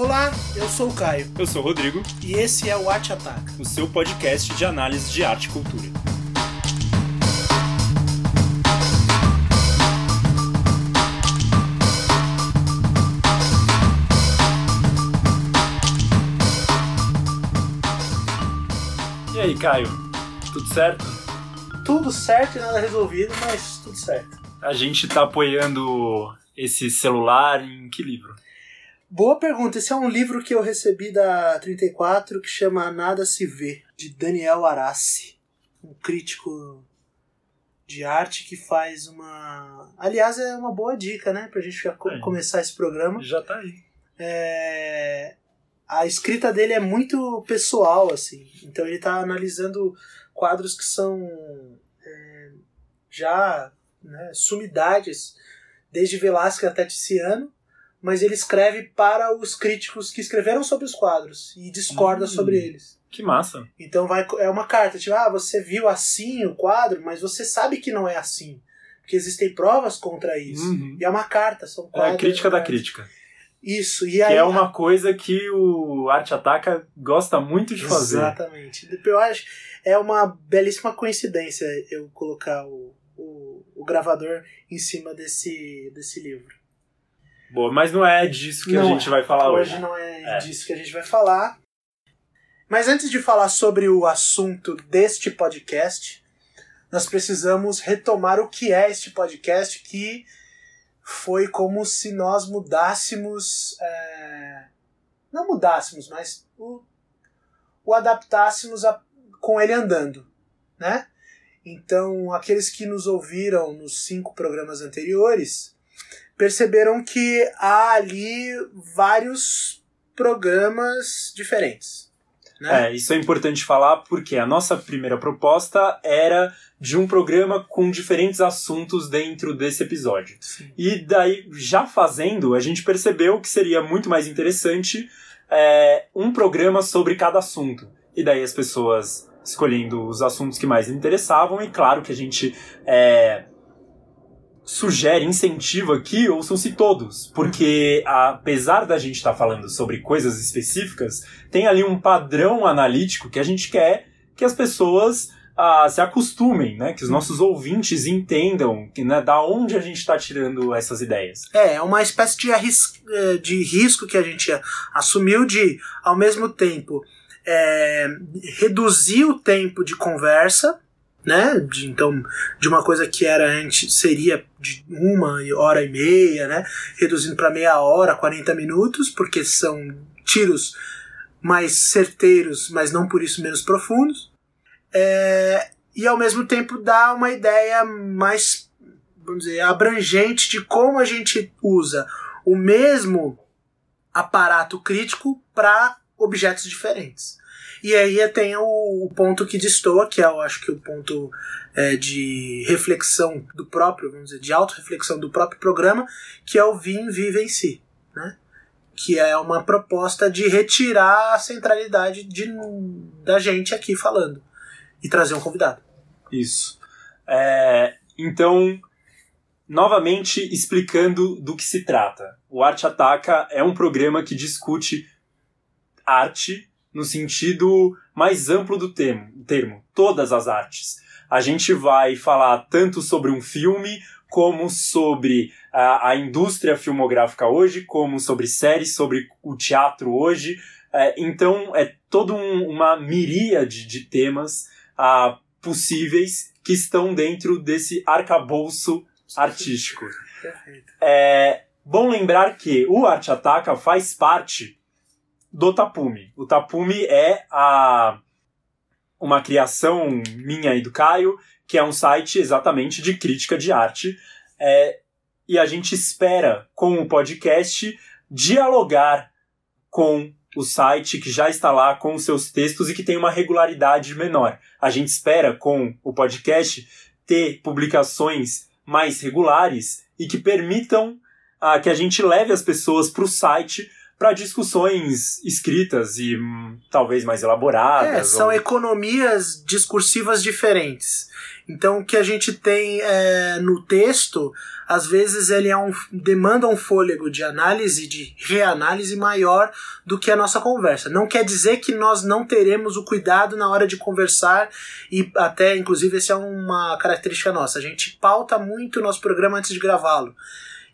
Olá, eu sou o Caio Eu sou o Rodrigo, e esse é o Arte Ataca. o seu podcast de análise de arte e cultura. E aí, Caio? Tudo certo? Tudo certo e nada resolvido, mas tudo certo. A gente tá apoiando esse celular em que livro? Boa pergunta. Esse é um livro que eu recebi da 34 que chama Nada Se Vê, de Daniel Arassi, um crítico de arte que faz uma. Aliás, é uma boa dica, né? Pra gente já É. começar esse programa. Já tá aí. É, a escrita dele é muito pessoal, assim. Então ele está analisando quadros que são é, já né, sumidades, desde Velázquez até Tiziano, mas ele escreve para os críticos que escreveram sobre os quadros e discorda Hum. sobre eles. Que massa. Então vai, é uma carta, tipo, ah, você viu assim o quadro, mas você sabe que não é assim. Porque existem provas contra isso. Uhum. E é uma carta, são É quadros. a crítica da crítica. Isso, e Que aí. é uma coisa que o Arte Ataca gosta muito de fazer. Exatamente. Eu acho é uma belíssima coincidência eu colocar o, o, o gravador em cima desse, desse livro. Boa, mas não é disso que Não a gente vai falar hoje. Hoje não é, É. disso que a gente vai falar. Mas antes de falar sobre o assunto deste podcast, nós precisamos retomar o que é este podcast, que foi como se nós mudássemos. é, não mudássemos, mas o, o adaptássemos a- com ele andando, né? Então, aqueles que nos ouviram nos cinco programas anteriores perceberam que há ali vários programas diferentes. Né? É, isso é importante falar porque a nossa primeira proposta era de um programa com diferentes assuntos dentro desse episódio. Sim. E daí, já fazendo, a gente percebeu que seria muito mais interessante é, um programa sobre cada assunto. E daí as pessoas escolhendo os assuntos que mais interessavam, e claro que a gente é, sugere, incentiva que ouçam-se todos, porque apesar da gente estar falando sobre coisas específicas, tem ali um padrão analítico que a gente quer que as pessoas ah, se acostumem, né? Que os nossos ouvintes entendam que, né, da onde a gente está tirando essas ideias. É, é uma espécie de, arris- eh, de risco que a gente assumiu de, ao mesmo tempo, é, reduzir o tempo de conversa, né? De, então, de uma coisa que era antes seria de uma hora e meia, né? Reduzindo para meia hora, 40 minutos, porque são tiros mais certeiros, mas não por isso menos profundos. É, e ao mesmo tempo dá uma ideia mais vamos dizer, abrangente de como a gente usa o mesmo aparato crítico para objetos diferentes. E aí tem o, o ponto que destoa, que é, eu acho que o ponto é, de reflexão do próprio, vamos dizer, de autorreflexão do próprio programa, que é o Vim Vive em Si, né? Que é uma proposta de retirar a centralidade de, da gente aqui falando e trazer um convidado. Isso. É, então, novamente explicando do que se trata. O Arte Ataca é um programa que discute arte no sentido mais amplo do termo, termo todas as artes. A gente vai falar tanto sobre um filme, como sobre a, a indústria filmográfica hoje, como sobre séries, sobre o teatro hoje. É, então, é toda um, uma miríade de temas ah, possíveis que estão dentro desse arcabouço artístico. É bom lembrar que o Arte Ataca faz parte do Tapume. O Tapume é a uma criação minha e do Caio, que é um site exatamente de crítica de arte. É, e a gente espera, com o podcast, dialogar com o site que já está lá com os seus textos e que tem uma regularidade menor. A gente espera, com o podcast, ter publicações mais regulares e que permitam ah, que a gente leve as pessoas para o site para discussões escritas e hum, talvez mais elaboradas. É, são ou... economias discursivas diferentes. Então, o que a gente tem é, no texto, às vezes ele é um, demanda um fôlego de análise, de reanálise maior do que a nossa conversa. Não quer dizer que nós não teremos o cuidado na hora de conversar e até, inclusive, essa é uma característica nossa. A gente pauta muito o nosso programa antes de gravá-lo.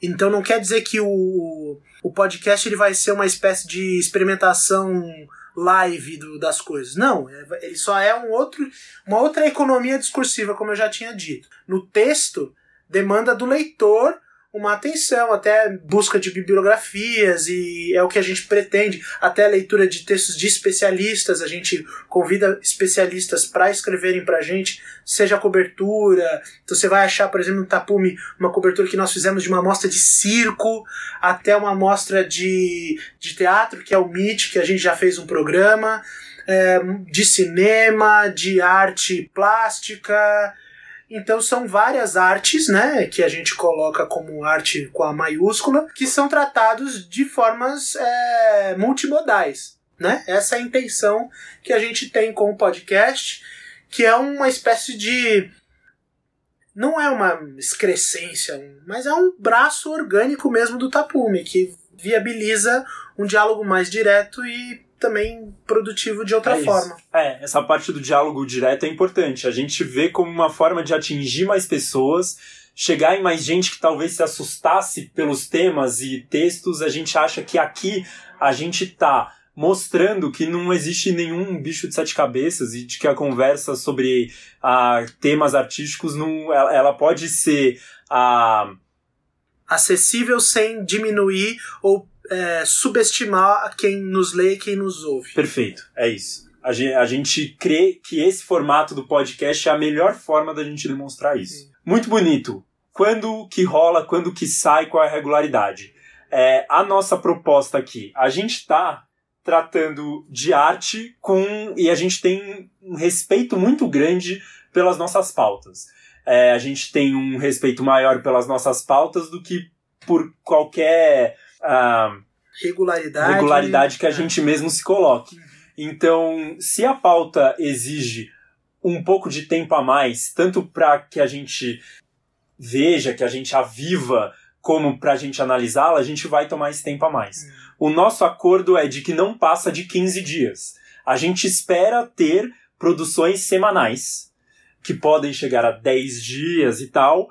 Então não quer dizer que o, o podcast ele vai ser uma espécie de experimentação live do, das coisas. Não, é, ele só é um outro, uma outra economia discursiva, como eu já tinha dito. No texto, demanda do leitor uma atenção, até busca de bibliografias, e é o que a gente pretende, até a leitura de textos de especialistas, a gente convida especialistas para escreverem para a gente, seja a cobertura, então você vai achar, por exemplo, no Tapume, uma cobertura que nós fizemos de uma amostra de circo, até uma amostra de, de teatro, que é o MIT, que a gente já fez um programa, é, de cinema, de arte plástica, então são várias artes, né, que a gente coloca como arte com a maiúscula, que são tratados de formas é, multimodais, né? Essa é a intenção que a gente tem com o podcast, que é uma espécie de não é uma excrescência, mas é um braço orgânico mesmo do tapume que viabiliza um diálogo mais direto e também produtivo de outra é forma. É, essa parte do diálogo direto é importante. A gente vê como uma forma de atingir mais pessoas, chegar em mais gente que talvez se assustasse pelos temas e textos. A gente acha que aqui a gente tá mostrando que não existe nenhum bicho de sete cabeças e de que a conversa sobre ah, temas artísticos não, ela, ela pode ser ah, acessível sem diminuir ou é, subestimar quem nos lê e quem nos ouve. Perfeito, é isso. A gente, a gente crê que esse formato do podcast é a melhor forma da gente demonstrar isso. Sim. Muito bonito. Quando que rola, quando que sai, qual é a regularidade? É, a nossa proposta aqui, a gente está tratando de arte com e a gente tem um respeito muito grande pelas nossas pautas. É, a gente tem um respeito maior pelas nossas pautas do que por qualquer a regularidade, regularidade que a é. gente mesmo se coloque. Então, se a pauta exige um pouco de tempo a mais, tanto para que a gente veja, que a gente a viva, como para a gente analisá-la, a gente vai tomar esse tempo a mais. Uhum. O nosso acordo é de que não passa de 15 dias. A gente espera ter produções semanais, que podem chegar a 10 dias e tal,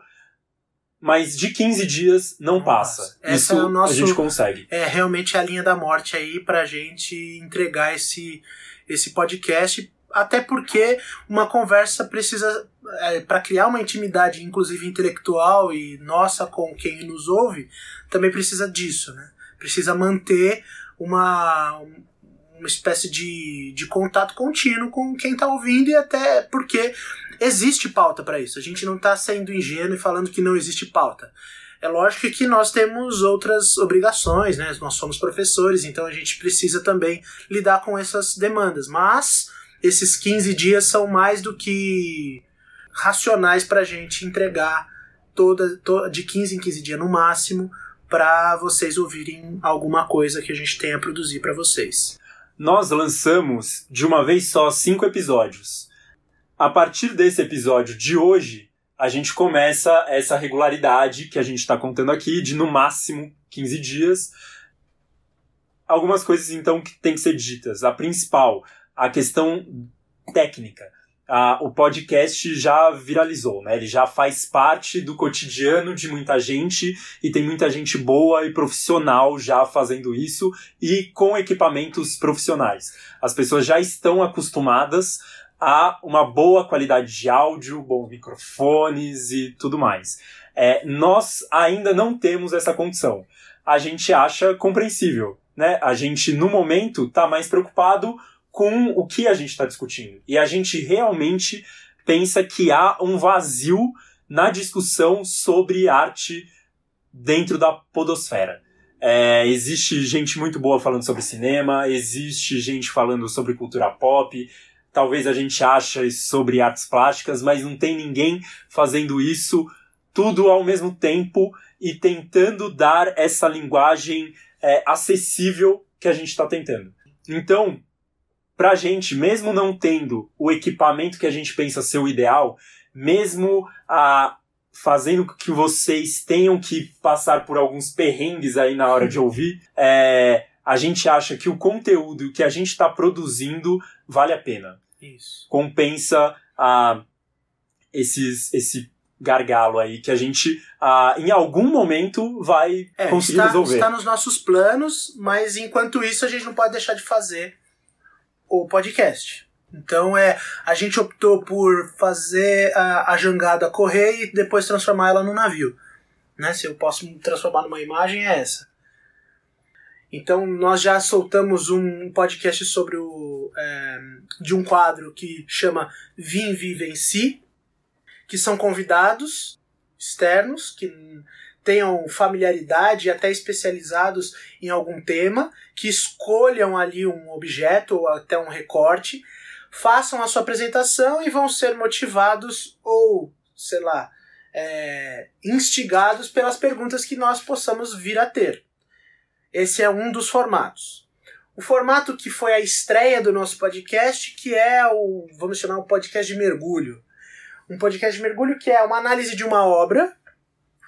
mas de 15 dias não, passa. passa. Isso é nosso, a gente consegue. É realmente a linha da morte aí pra gente entregar esse, esse podcast. Até porque uma conversa precisa, é, para criar uma intimidade, inclusive intelectual e nossa com quem nos ouve, também precisa disso, né? Precisa manter uma, uma espécie de, de contato contínuo com quem está ouvindo e até porque existe pauta para isso. A gente não está sendo ingênuo e falando que não existe pauta. É lógico que nós temos outras obrigações, né? Nós somos professores, então a gente precisa também lidar com essas demandas. Mas esses 15 dias são mais do que racionais para a gente entregar toda, de 15 em 15 dias no máximo para vocês ouvirem alguma coisa que a gente tenha a produzir para vocês. Nós lançamos de uma vez só cinco episódios. A partir desse episódio de hoje, a gente começa essa regularidade que a gente está contando aqui, de no máximo 15 dias. Algumas coisas então que tem que ser ditas. A principal, a questão técnica. Ah, o podcast já viralizou, né? Ele já faz parte do cotidiano de muita gente e tem muita gente boa e profissional já fazendo isso e com equipamentos profissionais. As pessoas já estão acostumadas a uma boa qualidade de áudio, bons microfones e tudo mais. É, nós ainda não temos essa condição. A gente acha compreensível, né? A gente, no momento, está mais preocupado com o que a gente está discutindo. E a gente realmente pensa que há um vazio na discussão sobre arte dentro da podosfera. É, existe gente muito boa falando sobre cinema, existe gente falando sobre cultura pop, talvez a gente ache sobre artes plásticas, mas não tem ninguém fazendo isso tudo ao mesmo tempo e tentando dar essa linguagem é, acessível que a gente está tentando. Então, pra gente, mesmo não tendo o equipamento que a gente pensa ser o ideal, mesmo a fazendo que vocês tenham que passar por alguns perrengues aí na hora de ouvir, é, a gente acha que o conteúdo que a gente está produzindo vale a pena. Isso. Compensa a esses, esse gargalo aí que a gente, ah, em algum momento, vai É, conseguir está, resolver. está nos nossos planos, mas enquanto isso a gente não pode deixar de fazer o podcast. Então é, a gente optou por fazer a, a jangada correr e depois transformar ela num navio. Né? Se eu posso transformar numa imagem, é essa. Então nós já soltamos um podcast sobre o é, de um quadro que chama Vim Si, que são convidados externos que tenham familiaridade e até especializados em algum tema, que escolham ali um objeto ou até um recorte, façam a sua apresentação e vão ser motivados ou, sei lá, é, instigados pelas perguntas que nós possamos vir a ter. Esse é um dos formatos. O formato que foi a estreia do nosso podcast, que é o, vamos chamar o podcast de mergulho. Um podcast de mergulho que é uma análise de uma obra,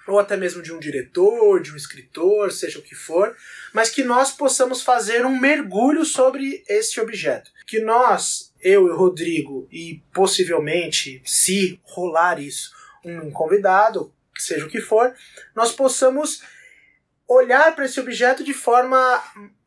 ou até mesmo de um diretor, de um escritor, seja o que for, mas que nós possamos fazer um mergulho sobre esse objeto. Que nós, eu e o Rodrigo, e possivelmente, se rolar isso, um convidado, seja o que for, nós possamos olhar para esse objeto de forma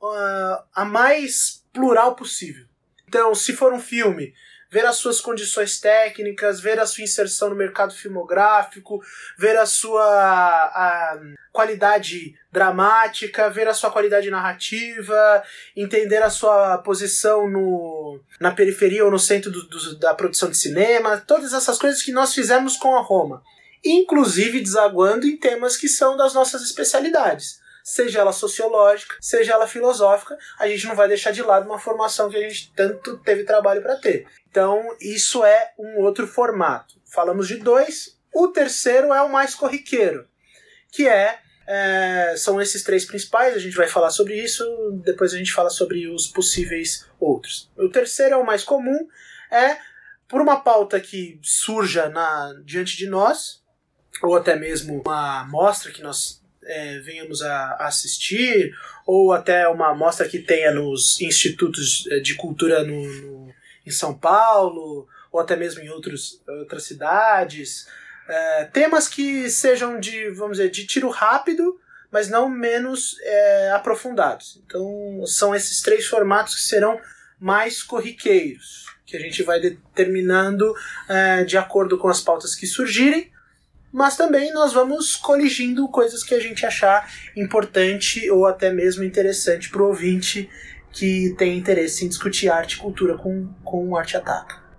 uh, a mais plural possível. Então, se for um filme, ver as suas condições técnicas, ver a sua inserção no mercado filmográfico, ver a sua a qualidade dramática, ver a sua qualidade narrativa, entender a sua posição no, na periferia ou no centro do, do, da produção de cinema, todas essas coisas que nós fizemos com a Roma. Inclusive desaguando em temas que são das nossas especialidades seja ela sociológica, seja ela filosófica, a gente não vai deixar de lado uma formação que a gente tanto teve trabalho para ter. Então, isso é um outro formato. Falamos de dois. O terceiro é o mais corriqueiro, que é, é, são esses três principais. A gente vai falar sobre isso, depois a gente fala sobre os possíveis outros. O terceiro é o mais comum, é por uma pauta que surja na, diante de nós, ou até mesmo uma amostra que nós é, venhamos a assistir, ou até uma amostra que tenha nos institutos de cultura no, no em São Paulo, ou até mesmo em outros, outras cidades. É, temas que sejam de, vamos dizer, de tiro rápido, mas não menos é, aprofundados. Então, são esses três formatos que serão mais corriqueiros, que a gente vai determinando é, de acordo com as pautas que surgirem mas também nós vamos coligindo coisas que a gente achar importante ou até mesmo interessante para o ouvinte que tem interesse em discutir arte e cultura com, com Arte Ataca.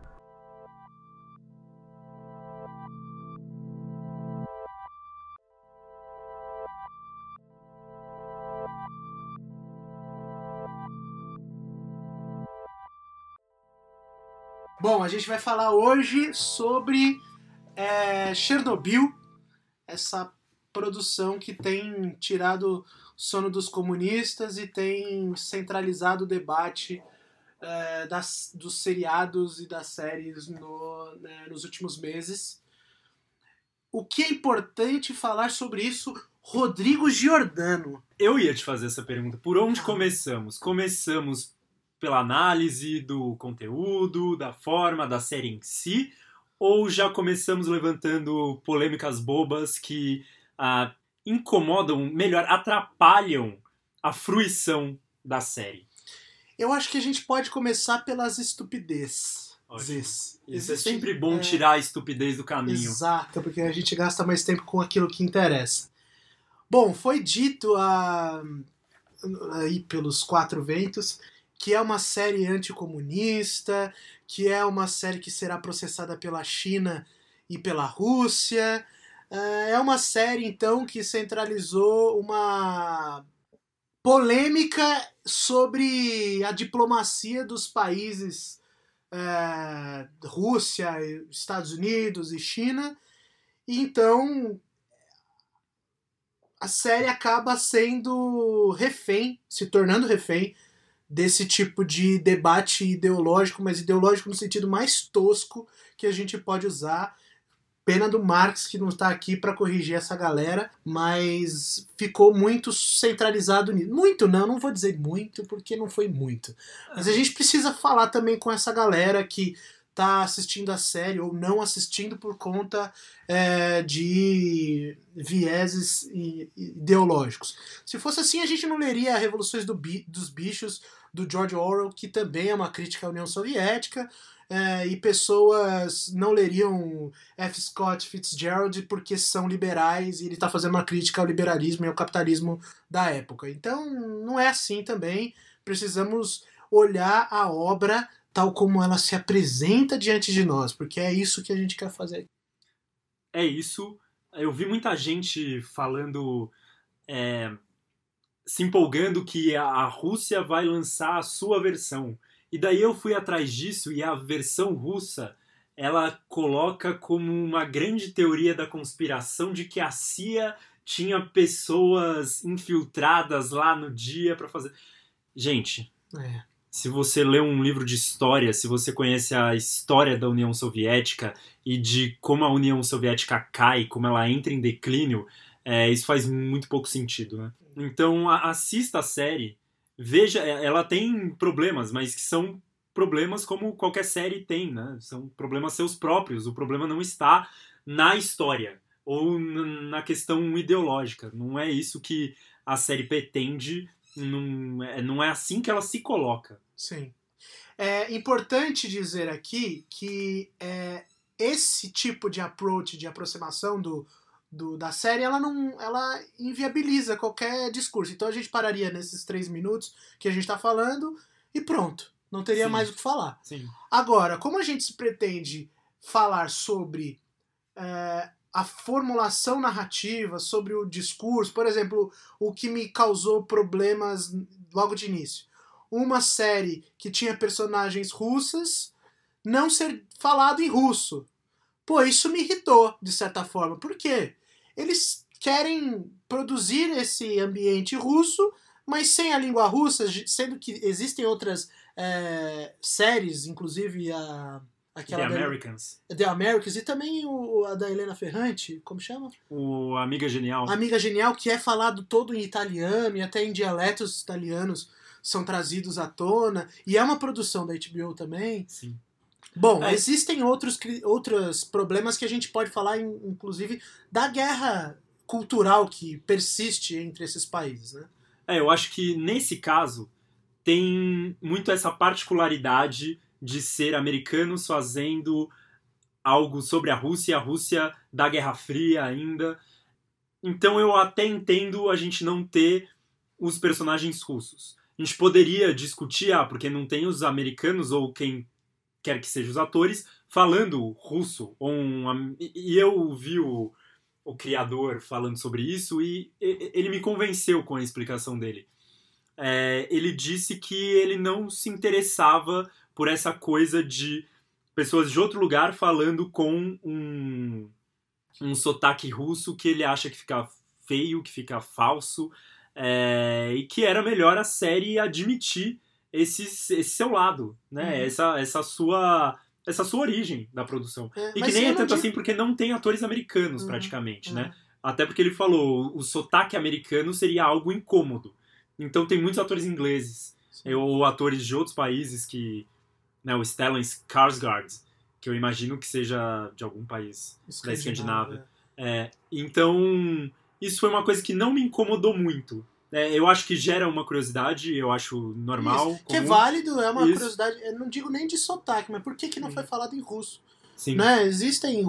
Bom, a gente vai falar hoje sobre é Chernobyl, essa produção que tem tirado o sono dos comunistas e tem centralizado o debate é, das, dos seriados e das séries no, né, nos últimos meses. O que é importante falar sobre isso, Rodrigo Giordano? Eu ia te fazer essa pergunta. Por onde começamos? Começamos pela análise do conteúdo, da forma, da série em si, ou já começamos levantando polêmicas bobas que ah, incomodam, melhor, atrapalham a fruição da série? Eu acho que a gente pode começar pelas estupidez. Isso é sempre bom é... tirar a estupidez do caminho. Exato, porque a gente gasta mais tempo com aquilo que interessa. Bom, foi dito a... aí pelos quatro ventos que é uma série anticomunista, que é uma série que será processada pela China e pela Rússia. É uma série, então, que centralizou uma polêmica sobre a diplomacia dos países é, Rússia, Estados Unidos e China. Então a série acaba sendo refém, se tornando refém desse tipo de debate ideológico, mas ideológico no sentido mais tosco que a gente pode usar. Pena do Marx que não está aqui para corrigir essa galera, mas ficou muito centralizado nisso. Muito não, não vou dizer muito porque não foi muito. Mas a gente precisa falar também com essa galera que tá assistindo a série ou não assistindo por conta é, de vieses ideológicos. Se fosse assim, a gente não leria Revoluções do Bi dos Bichos do George Orwell, que também é uma crítica à União Soviética, é, e pessoas não leriam F. Scott Fitzgerald porque são liberais e ele está fazendo uma crítica ao liberalismo e ao capitalismo da época. Então, não é assim também. Precisamos olhar a obra tal como ela se apresenta diante de nós, porque é isso que a gente quer fazer. É isso. Eu vi muita gente falando, é, se empolgando que a Rússia vai lançar a sua versão. E daí eu fui atrás disso e a versão russa ela coloca como uma grande teoria da conspiração de que a CIA tinha pessoas infiltradas lá no dia para fazer. Gente, é se você lê um livro de história, se você conhece a história da União Soviética e de como a União Soviética cai, como ela entra em declínio, é, isso faz muito pouco sentido, né? Então assista a série, veja, é, ela tem problemas, mas que são problemas como qualquer série tem, né? São problemas seus próprios. O problema não está na história ou na questão ideológica. Não é isso que a série pretende não é, não é assim que ela se coloca. Sim. É importante dizer aqui que é, esse tipo de approach, de aproximação do, do, da série, ela não ela inviabiliza qualquer discurso. Então a gente pararia nesses três minutos que a gente está falando e pronto. Não teria Sim. mais o que falar. Sim. Agora, como a gente se pretende falar sobre é, a formulação narrativa, sobre o discurso. Por exemplo, o que me causou problemas logo de início. Uma série que tinha personagens russas não ser falado em russo. Pô, isso me irritou, de certa forma. Por quê? Eles querem produzir esse ambiente russo, mas sem a língua russa, sendo que existem outras é, séries, inclusive a Aquela The Americans. Da, The Americans. E também o, a da Helena Ferrante, como chama? O Amiga Genial. Amiga Genial, que é falado todo em italiano e até em dialetos italianos são trazidos à tona. E é uma produção da HBO também. Sim. Bom, é. existem outros, outros problemas que a gente pode falar, inclusive, da guerra cultural que persiste entre esses países, né? É, eu acho que nesse caso tem muito essa particularidade de ser americanos fazendo algo sobre a Rússia, a Rússia da Guerra Fria ainda. Então eu até entendo a gente não ter os personagens russos. A gente poderia discutir, ah, porque não tem os americanos ou quem quer que seja os atores falando russo. Um, e eu vi o, o criador falando sobre isso e ele me convenceu com a explicação dele. É, ele disse que ele não se interessava por essa coisa de pessoas de outro lugar falando com um, um sotaque russo que ele acha que fica feio, que fica falso, é, e que era melhor a série admitir esse, esse seu lado, né? Uhum. Essa, essa sua essa sua origem da produção. É, e que nem é tanto digo... assim porque não tem atores americanos uhum. praticamente, uhum. né? Até porque ele falou o sotaque americano seria algo incômodo. Então tem muitos atores ingleses Sim. ou atores de outros países que né, o Stellan Skarsgård, que eu imagino que seja de algum país da Escandinávia. É, então, isso foi uma coisa que não me incomodou muito. É, eu acho que gera uma curiosidade, eu acho normal. Isso, que é válido, é uma isso. curiosidade. Eu não digo nem de sotaque, mas por que, que não foi falado em russo? Sim. Né? Existem,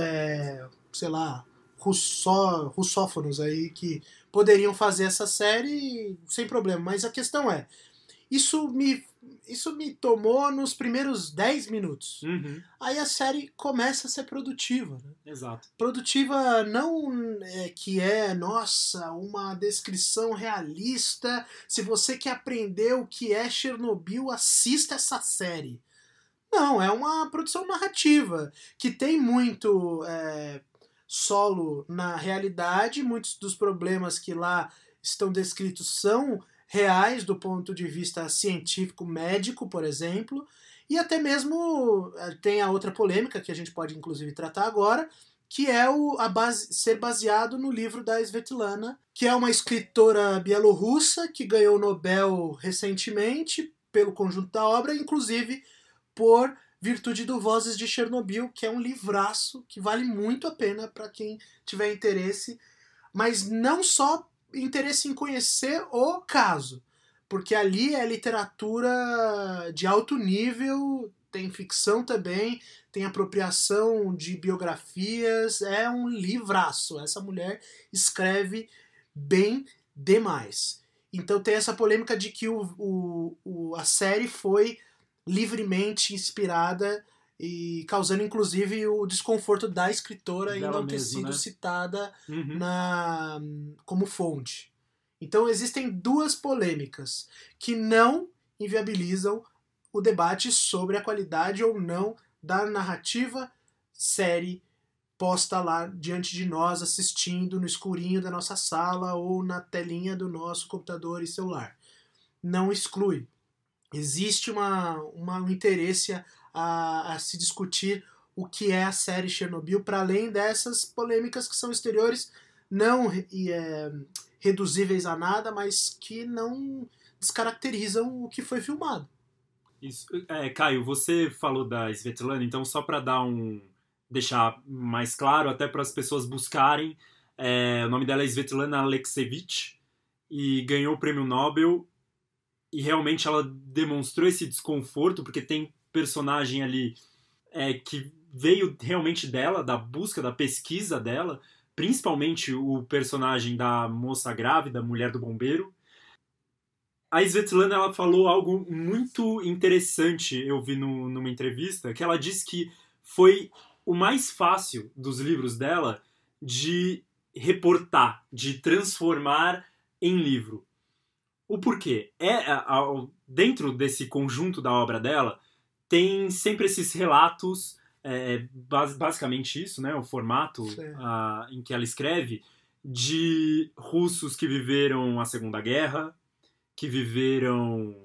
é, sei lá, russó, russófonos aí que poderiam fazer essa série sem problema. Mas a questão é, isso me isso me tomou nos primeiros 10 minutos. Uhum. Aí a série começa a ser produtiva. Né? Exato. Produtiva não é, que é, nossa, uma descrição realista. Se você quer aprender o que é Chernobyl, assista essa série. Não, é uma produção narrativa que tem muito. É, solo na realidade, muitos dos problemas que lá estão descritos são reais do ponto de vista científico médico, por exemplo, e até mesmo eh, tem a outra polêmica que a gente pode inclusive tratar agora, que é o a base, ser baseado no livro da Svetlana, que é uma escritora bielorrussa que ganhou o Nobel recentemente pelo conjunto da obra, inclusive por virtude do Vozes de Chernobyl, que é um livraço que vale muito a pena para quem tiver interesse, mas não só interesse em conhecer o caso, porque ali é literatura de alto nível, tem ficção também, tem apropriação de biografias, é um livraço. Essa mulher escreve bem demais. Então tem essa polêmica de que o, o, o, a série foi livremente inspirada e causando inclusive o desconforto da escritora em não ter sido né? citada uhum. na, como fonte. Então existem duas polêmicas que não inviabilizam o debate sobre a qualidade ou não da narrativa série posta lá diante de nós, assistindo no escurinho da nossa sala ou na telinha do nosso computador e celular. Não exclui. Existe uma, uma um interesse a, a se discutir o que é a série Chernobyl, para além dessas polêmicas que são exteriores, não é, reduzíveis a nada, mas que não descaracterizam o que foi filmado. Isso. É, Caio, você falou da Svetlana, então só para dar um deixar mais claro, até para as pessoas buscarem, é, o nome dela é Svetlana Alexievich e ganhou o prêmio Nobel e realmente ela demonstrou esse desconforto porque tem personagem ali é, que veio realmente dela, da busca, da pesquisa dela, principalmente o personagem da moça grávida, mulher do bombeiro, a Svetlana ela falou algo muito interessante, eu vi no, numa entrevista, que ela disse que foi o mais fácil dos livros dela de reportar, de transformar em livro. O porquê? É dentro desse conjunto da obra dela tem sempre esses relatos, é, basicamente isso, né? O formato a, em que ela escreve de russos que viveram a Segunda Guerra, que viveram.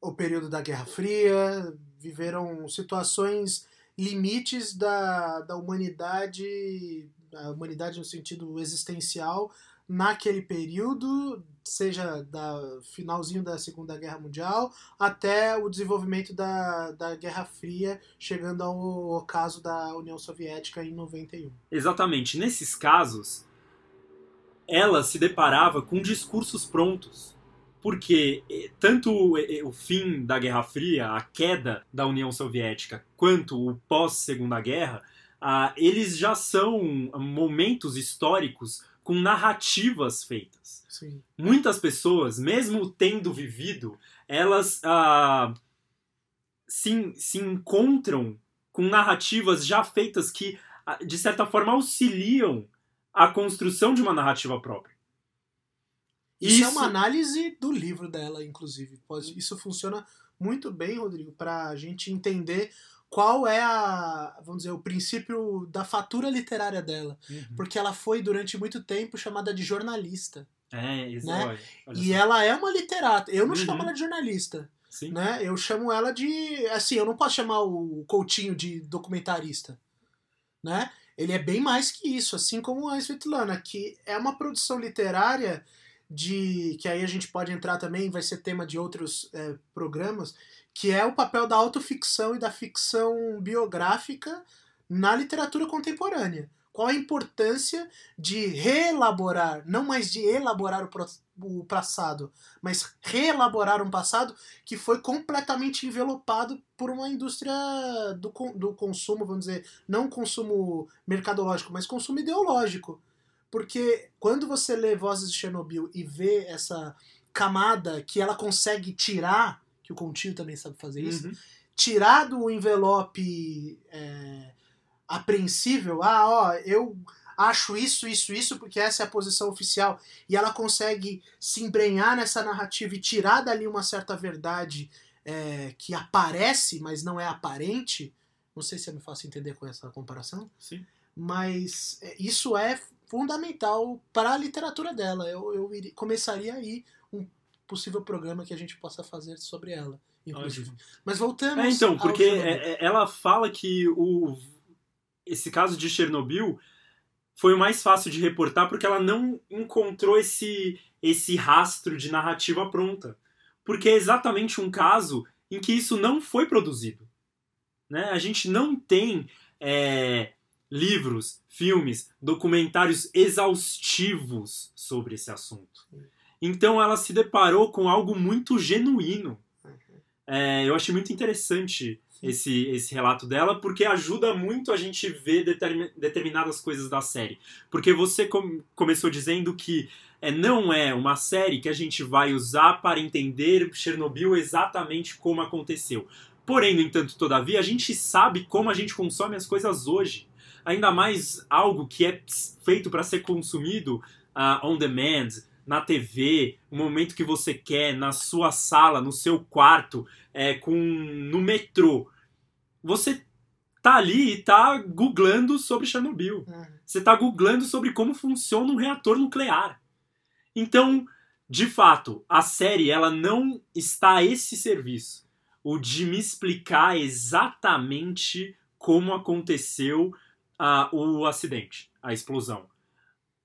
O período da Guerra Fria, viveram situações limites da, da humanidade, da humanidade no sentido existencial, naquele período, seja da finalzinho da Segunda Guerra Mundial até o desenvolvimento da, da Guerra Fria, chegando ao, caso da União Soviética em 91. Exatamente. Nesses casos, ela se deparava com discursos prontos porque eh, tanto eh, o fim da Guerra Fria, a queda da União Soviética, quanto o pós-Segunda Guerra, ah, eles já são momentos históricos com narrativas feitas. Sim. Muitas pessoas, mesmo tendo vivido, elas ah, se, se encontram com narrativas já feitas que, ah, de certa forma, auxiliam a construção de uma narrativa própria. Isso, isso, é uma análise do livro dela, inclusive. Isso funciona muito bem, Rodrigo, para a gente entender qual é a, vamos dizer, o princípio da fatura literária dela. Uhum. Porque ela foi durante muito tempo chamada de jornalista. É, isso. Né? Olha, olha e só. ela é uma literata. Eu não uhum. chamo ela de jornalista. Sim. Né? Eu chamo ela de. Assim, eu não posso chamar o Coutinho de documentarista. Né? Ele é bem mais que isso, assim como a Svetlana, que é uma produção literária de que aí a gente pode entrar também, vai ser tema de outros é, programas, que é o papel da autoficção e da ficção biográfica na literatura contemporânea. Qual a importância de reelaborar, não mais de elaborar o, o passado, mas reelaborar um passado que foi completamente envelopado por uma indústria do, do consumo, vamos dizer, não consumo mercadológico, mas consumo ideológico porque quando você lê Vozes de Chernobyl e vê essa camada que ela consegue tirar, que o Contínuo também sabe fazer isso, uhum. tirar do envelope é, apreensível, ah, ó, eu acho isso, isso, isso, porque essa é a posição oficial, e ela consegue se embrenhar nessa narrativa e tirar dali uma certa verdade é, que aparece, mas não é aparente. Não sei se eu me faço entender com essa comparação. Sim mas é, isso é fundamental para a literatura dela. Eu, eu começaria aí possível programa que a gente possa fazer sobre ela, inclusive. Ótimo. Mas voltamos. É, então, porque é, é, ela fala que o, esse caso de Chernobyl foi o mais fácil de reportar porque ela não encontrou esse, esse rastro de narrativa pronta. Porque é exatamente um caso em que isso não foi produzido. Né? A gente não tem é, livros, filmes, documentários exaustivos sobre esse assunto. Então ela se deparou com algo muito genuíno. É, eu achei muito interessante esse, esse relato dela, porque ajuda muito a gente ver determin, determinadas coisas da série. Porque você com, começou dizendo que é, não é uma série que a gente vai usar para entender Chernobyl exatamente como aconteceu. Porém, no entanto, todavia, a gente sabe como a gente consome as coisas hoje ainda mais algo que é feito para ser consumido uh, on demand, na TV, o momento que você quer, na sua sala, no seu quarto, é, com no metrô. Você tá ali e tá googlando sobre Chernobyl. Uhum. Você tá googlando sobre como funciona um reator nuclear. Então, de fato, a série ela não está a esse serviço. O de me explicar exatamente como aconteceu uh, o acidente, a explosão.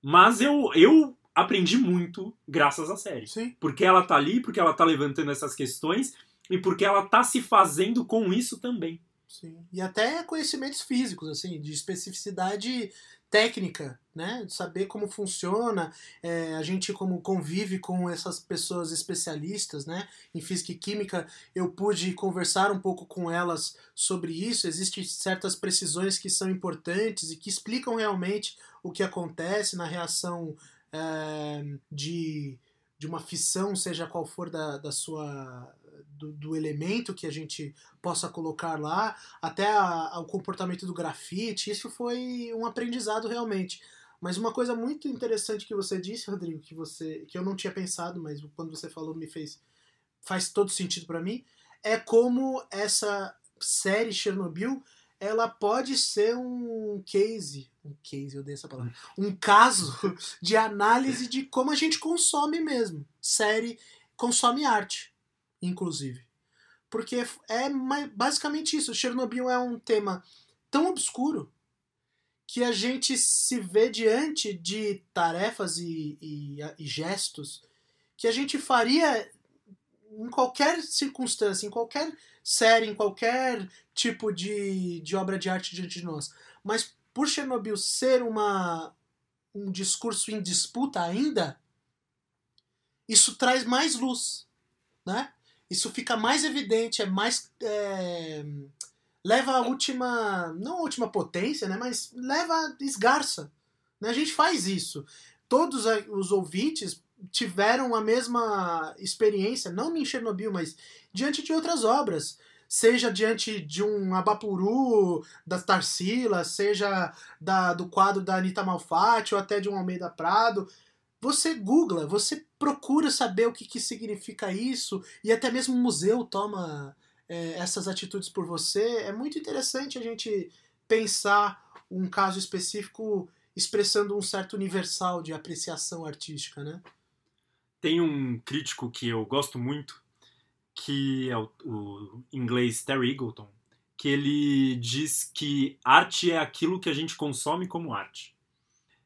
Mas eu, eu aprendi muito graças à série. Sim. Porque ela tá ali, porque ela tá levantando essas questões e porque ela tá se fazendo com isso também. Sim. E até conhecimentos físicos, assim, de especificidade técnica, né? De saber como funciona. É, a gente, como convive com essas pessoas especialistas, né? Em física e química, eu pude conversar um pouco com elas sobre isso. Existem certas precisões que são importantes e que explicam realmente o que acontece na reação é, de, de uma fissão, seja qual for da, da sua do, do, elemento que a gente possa colocar lá, até a, a, o comportamento do grafite, isso foi um aprendizado realmente. Mas uma coisa muito interessante que você disse, Rodrigo, que você que eu não tinha pensado, mas quando você falou me fez faz todo sentido para mim, é como essa série Chernobyl ela pode ser um case, um case, eu dei essa palavra, um caso de análise de como a gente consome mesmo, série, consome arte inclusive. Porque é basicamente isso. Chernobyl é um tema tão obscuro que a gente se vê diante de tarefas e, e, e gestos que a gente faria em qualquer circunstância, em qualquer série, em qualquer tipo de, de obra de arte diante de nós. Mas por Chernobyl ser uma, um discurso em disputa ainda, isso traz mais luz, né? isso fica mais evidente, é mais. É, leva a última. Não a última potência, né? Mas leva. esgarça. Né? A gente faz isso. Todos os ouvintes tiveram a mesma experiência, não em Chernobyl, mas diante de outras obras. Seja diante de um Abapuru da Tarsila, seja da, do quadro da Anitta Malfatti, ou até de um Almeida Prado você googla, você procura saber o que, que significa isso, e até mesmo o museu toma é, essas atitudes por você. É muito interessante a gente pensar um caso específico expressando um certo universal de apreciação artística, né? Tem um crítico que eu gosto muito, que é o, o inglês Terry Eagleton, que ele diz que arte é aquilo que a gente consome como arte.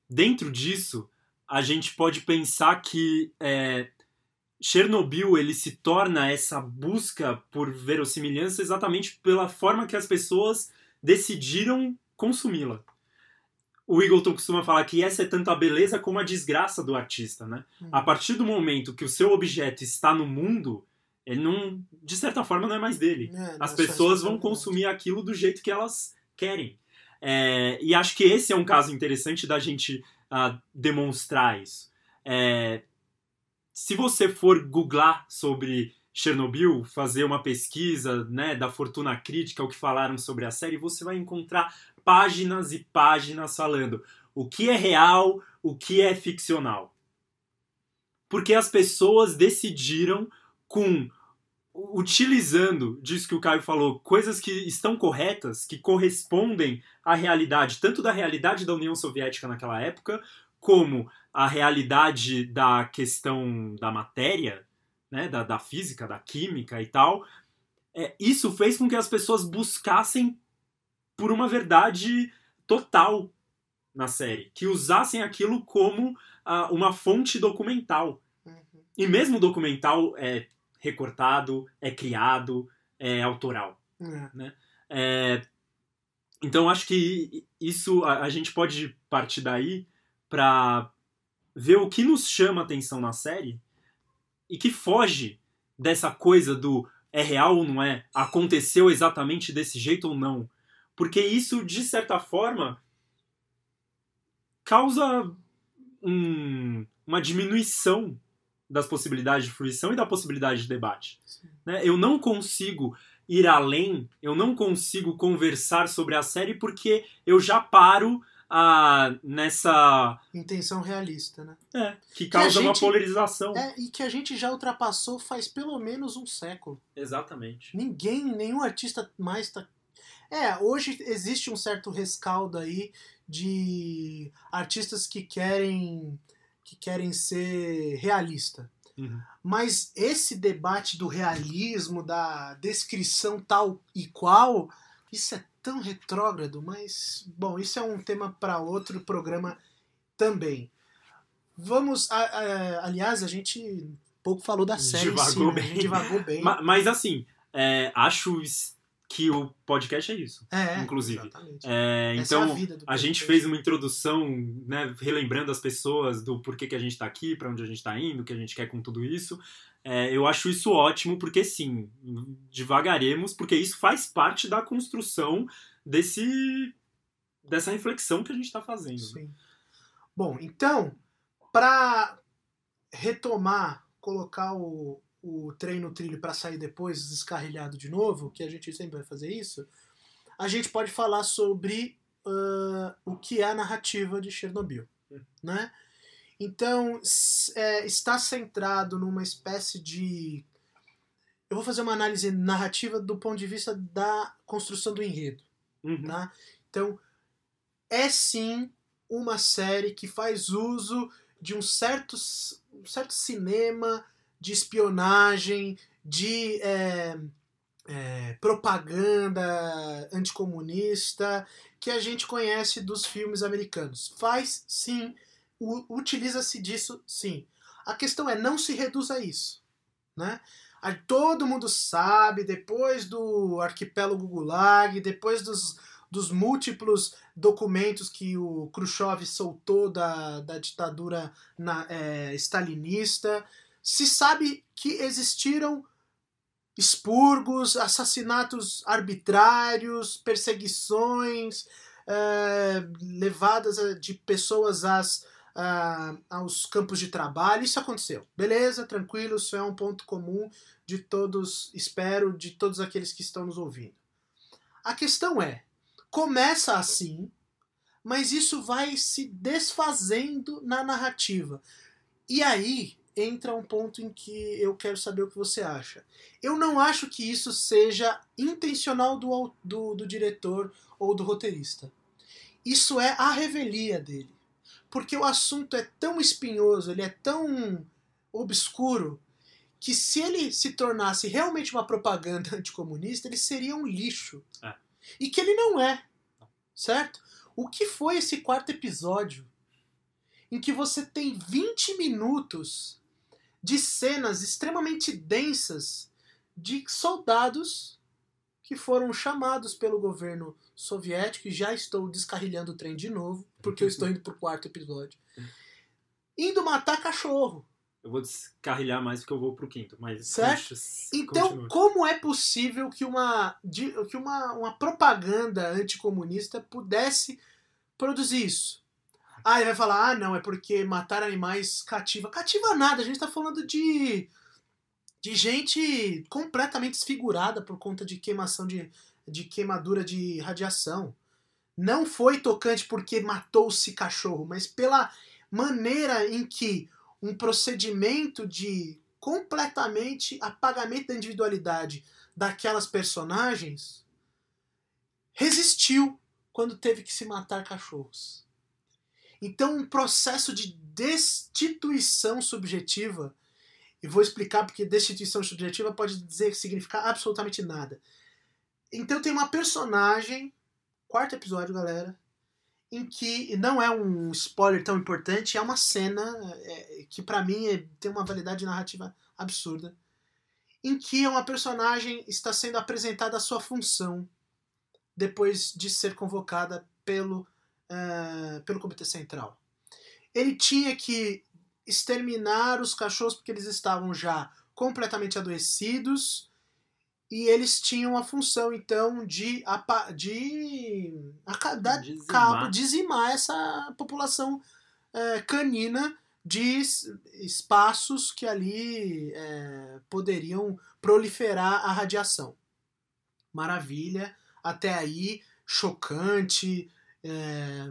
Dentro disso, a gente pode pensar que é, Chernobyl ele se torna essa busca por verossimilhança exatamente pela forma que as pessoas decidiram consumi-la. O Eagleton costuma falar que essa é tanto a beleza como a desgraça do artista, né? Hum. A partir do momento que o seu objeto está no mundo, ele não, de certa forma, não é mais dele. É, as pessoas vão consumir aquilo do jeito que elas querem. É, e acho que esse é um caso interessante da gente uh, demonstrar isso. É, se você for googlar sobre Chernobyl, fazer uma pesquisa né, da fortuna crítica, o que falaram sobre a série, você vai encontrar páginas e páginas falando o que é real, o que é ficcional. Porque as pessoas decidiram com utilizando disso que o Caio falou, coisas que estão corretas, que correspondem à realidade, tanto da realidade da União Soviética naquela época, como a realidade da questão da matéria, né, da, da física, da química e tal, é, isso fez com que as pessoas buscassem por uma verdade total na série, que usassem aquilo como uma fonte documental. Uhum. E mesmo o documental é recortado, é criado, é autoral. Uhum. Né? É, então acho que isso a, a gente pode partir daí para ver o que nos chama atenção na série e que foge dessa coisa do é real ou não é, aconteceu exatamente desse jeito ou não. Porque isso, de certa forma, causa um, uma diminuição das possibilidades de fruição e da possibilidade de debate. Né? Eu não consigo ir além, eu não consigo conversar sobre a série porque eu já paro ah, nessa intenção realista, né? É, que causa que gente, uma polarização. É, e que a gente já ultrapassou faz pelo menos um século. Exatamente. Ninguém, nenhum artista mais está é, hoje existe um certo rescaldo aí de artistas que querem que querem ser realista. Uhum. Mas esse debate do realismo, da descrição tal e qual, isso é tão retrógrado, mas bom, isso é um tema para outro programa também. Vamos, a, a, aliás, a gente pouco falou da série, divagou sim, bem. divagou bem. Mas, mas assim, é, acho que o podcast é isso, é, inclusive. É, então, é a, a, gente fez uma introdução, né, relembrando as pessoas do porquê que a gente está aqui, para onde a gente está indo, o que a gente quer com tudo isso. É, eu acho isso ótimo, porque sim, devagaremos, porque isso faz parte da construção desse dessa reflexão que a gente está fazendo. Sim. Bom, então, para retomar, colocar o, o trem no trilho para sair depois descarrilhado de novo, que a gente sempre vai fazer isso, a gente pode falar sobre uh, o que é a narrativa de Chernobyl, né? Então, é, está centrado numa espécie de. Eu vou fazer uma análise narrativa do ponto de vista da construção do enredo. Uhum. Tá? Então, é sim uma série que faz uso de um certo, um certo cinema de espionagem, de é, é, propaganda anticomunista que a gente conhece dos filmes americanos. Faz sim, utiliza-se disso sim. A questão é não se reduz a isso, né? Todo mundo sabe, depois do arquipélago Gulag, depois dos, dos múltiplos documentos que o Khrushchev soltou da, da ditadura na, é, stalinista, se sabe que existiram expurgos, assassinatos arbitrários, perseguições, é, levadas de pessoas às, aos campos de trabalho. Isso aconteceu. Beleza, tranquilo, isso é um ponto comum de todos, espero, de todos aqueles que estão nos ouvindo. A questão é: começa assim, mas isso vai se desfazendo na narrativa. E aí entra um ponto em que eu quero saber o que você acha. Eu não acho que isso seja intencional do, do, do diretor ou do roteirista. Isso é a revelia dele. Porque o assunto é tão espinhoso, ele é tão obscuro, que se ele se tornasse realmente uma propaganda anticomunista, ele seria um lixo. É. E que ele não é. Certo? O que foi esse quarto episódio? Em que você tem 20 minutos de cenas extremamente densas de soldados que foram chamados pelo governo soviético, e já estou descarrilhando o trem de novo, porque eu estou indo pro quarto episódio, indo matar cachorro. Eu vou descarrilhar mais porque eu vou pro quinto, mas. Certo? então, continua. como é possível que uma, que uma, uma propaganda anticomunista pudesse produzir isso? Ah, ele vai falar, ah, não, é porque matar animais cativa. Cativa nada, a gente tá falando de. De gente completamente desfigurada por conta de queimação de, de queimadura de radiação. Não foi tocante porque matou-se cachorro, mas pela maneira em que um procedimento de completamente apagamento da individualidade daquelas personagens, resistiu quando teve que se matar cachorros. Então, um processo de destituição subjetiva, e vou explicar porque destituição subjetiva pode dizer significar absolutamente nada. Então, tem uma personagem, quarto episódio, galera, em que não é um spoiler tão importante, é uma cena é, que para mim é, tem uma validade narrativa absurda, em que uma personagem está sendo apresentada a sua função depois de ser convocada pelo, uh, pelo Comitê Central. Ele tinha que exterminar os cachorros porque eles estavam já completamente adoecidos e eles tinham a função então de, de dizimar. Cabo, dizimar essa população é, canina de espaços que ali é, poderiam proliferar a radiação. Maravilha, até aí chocante, é,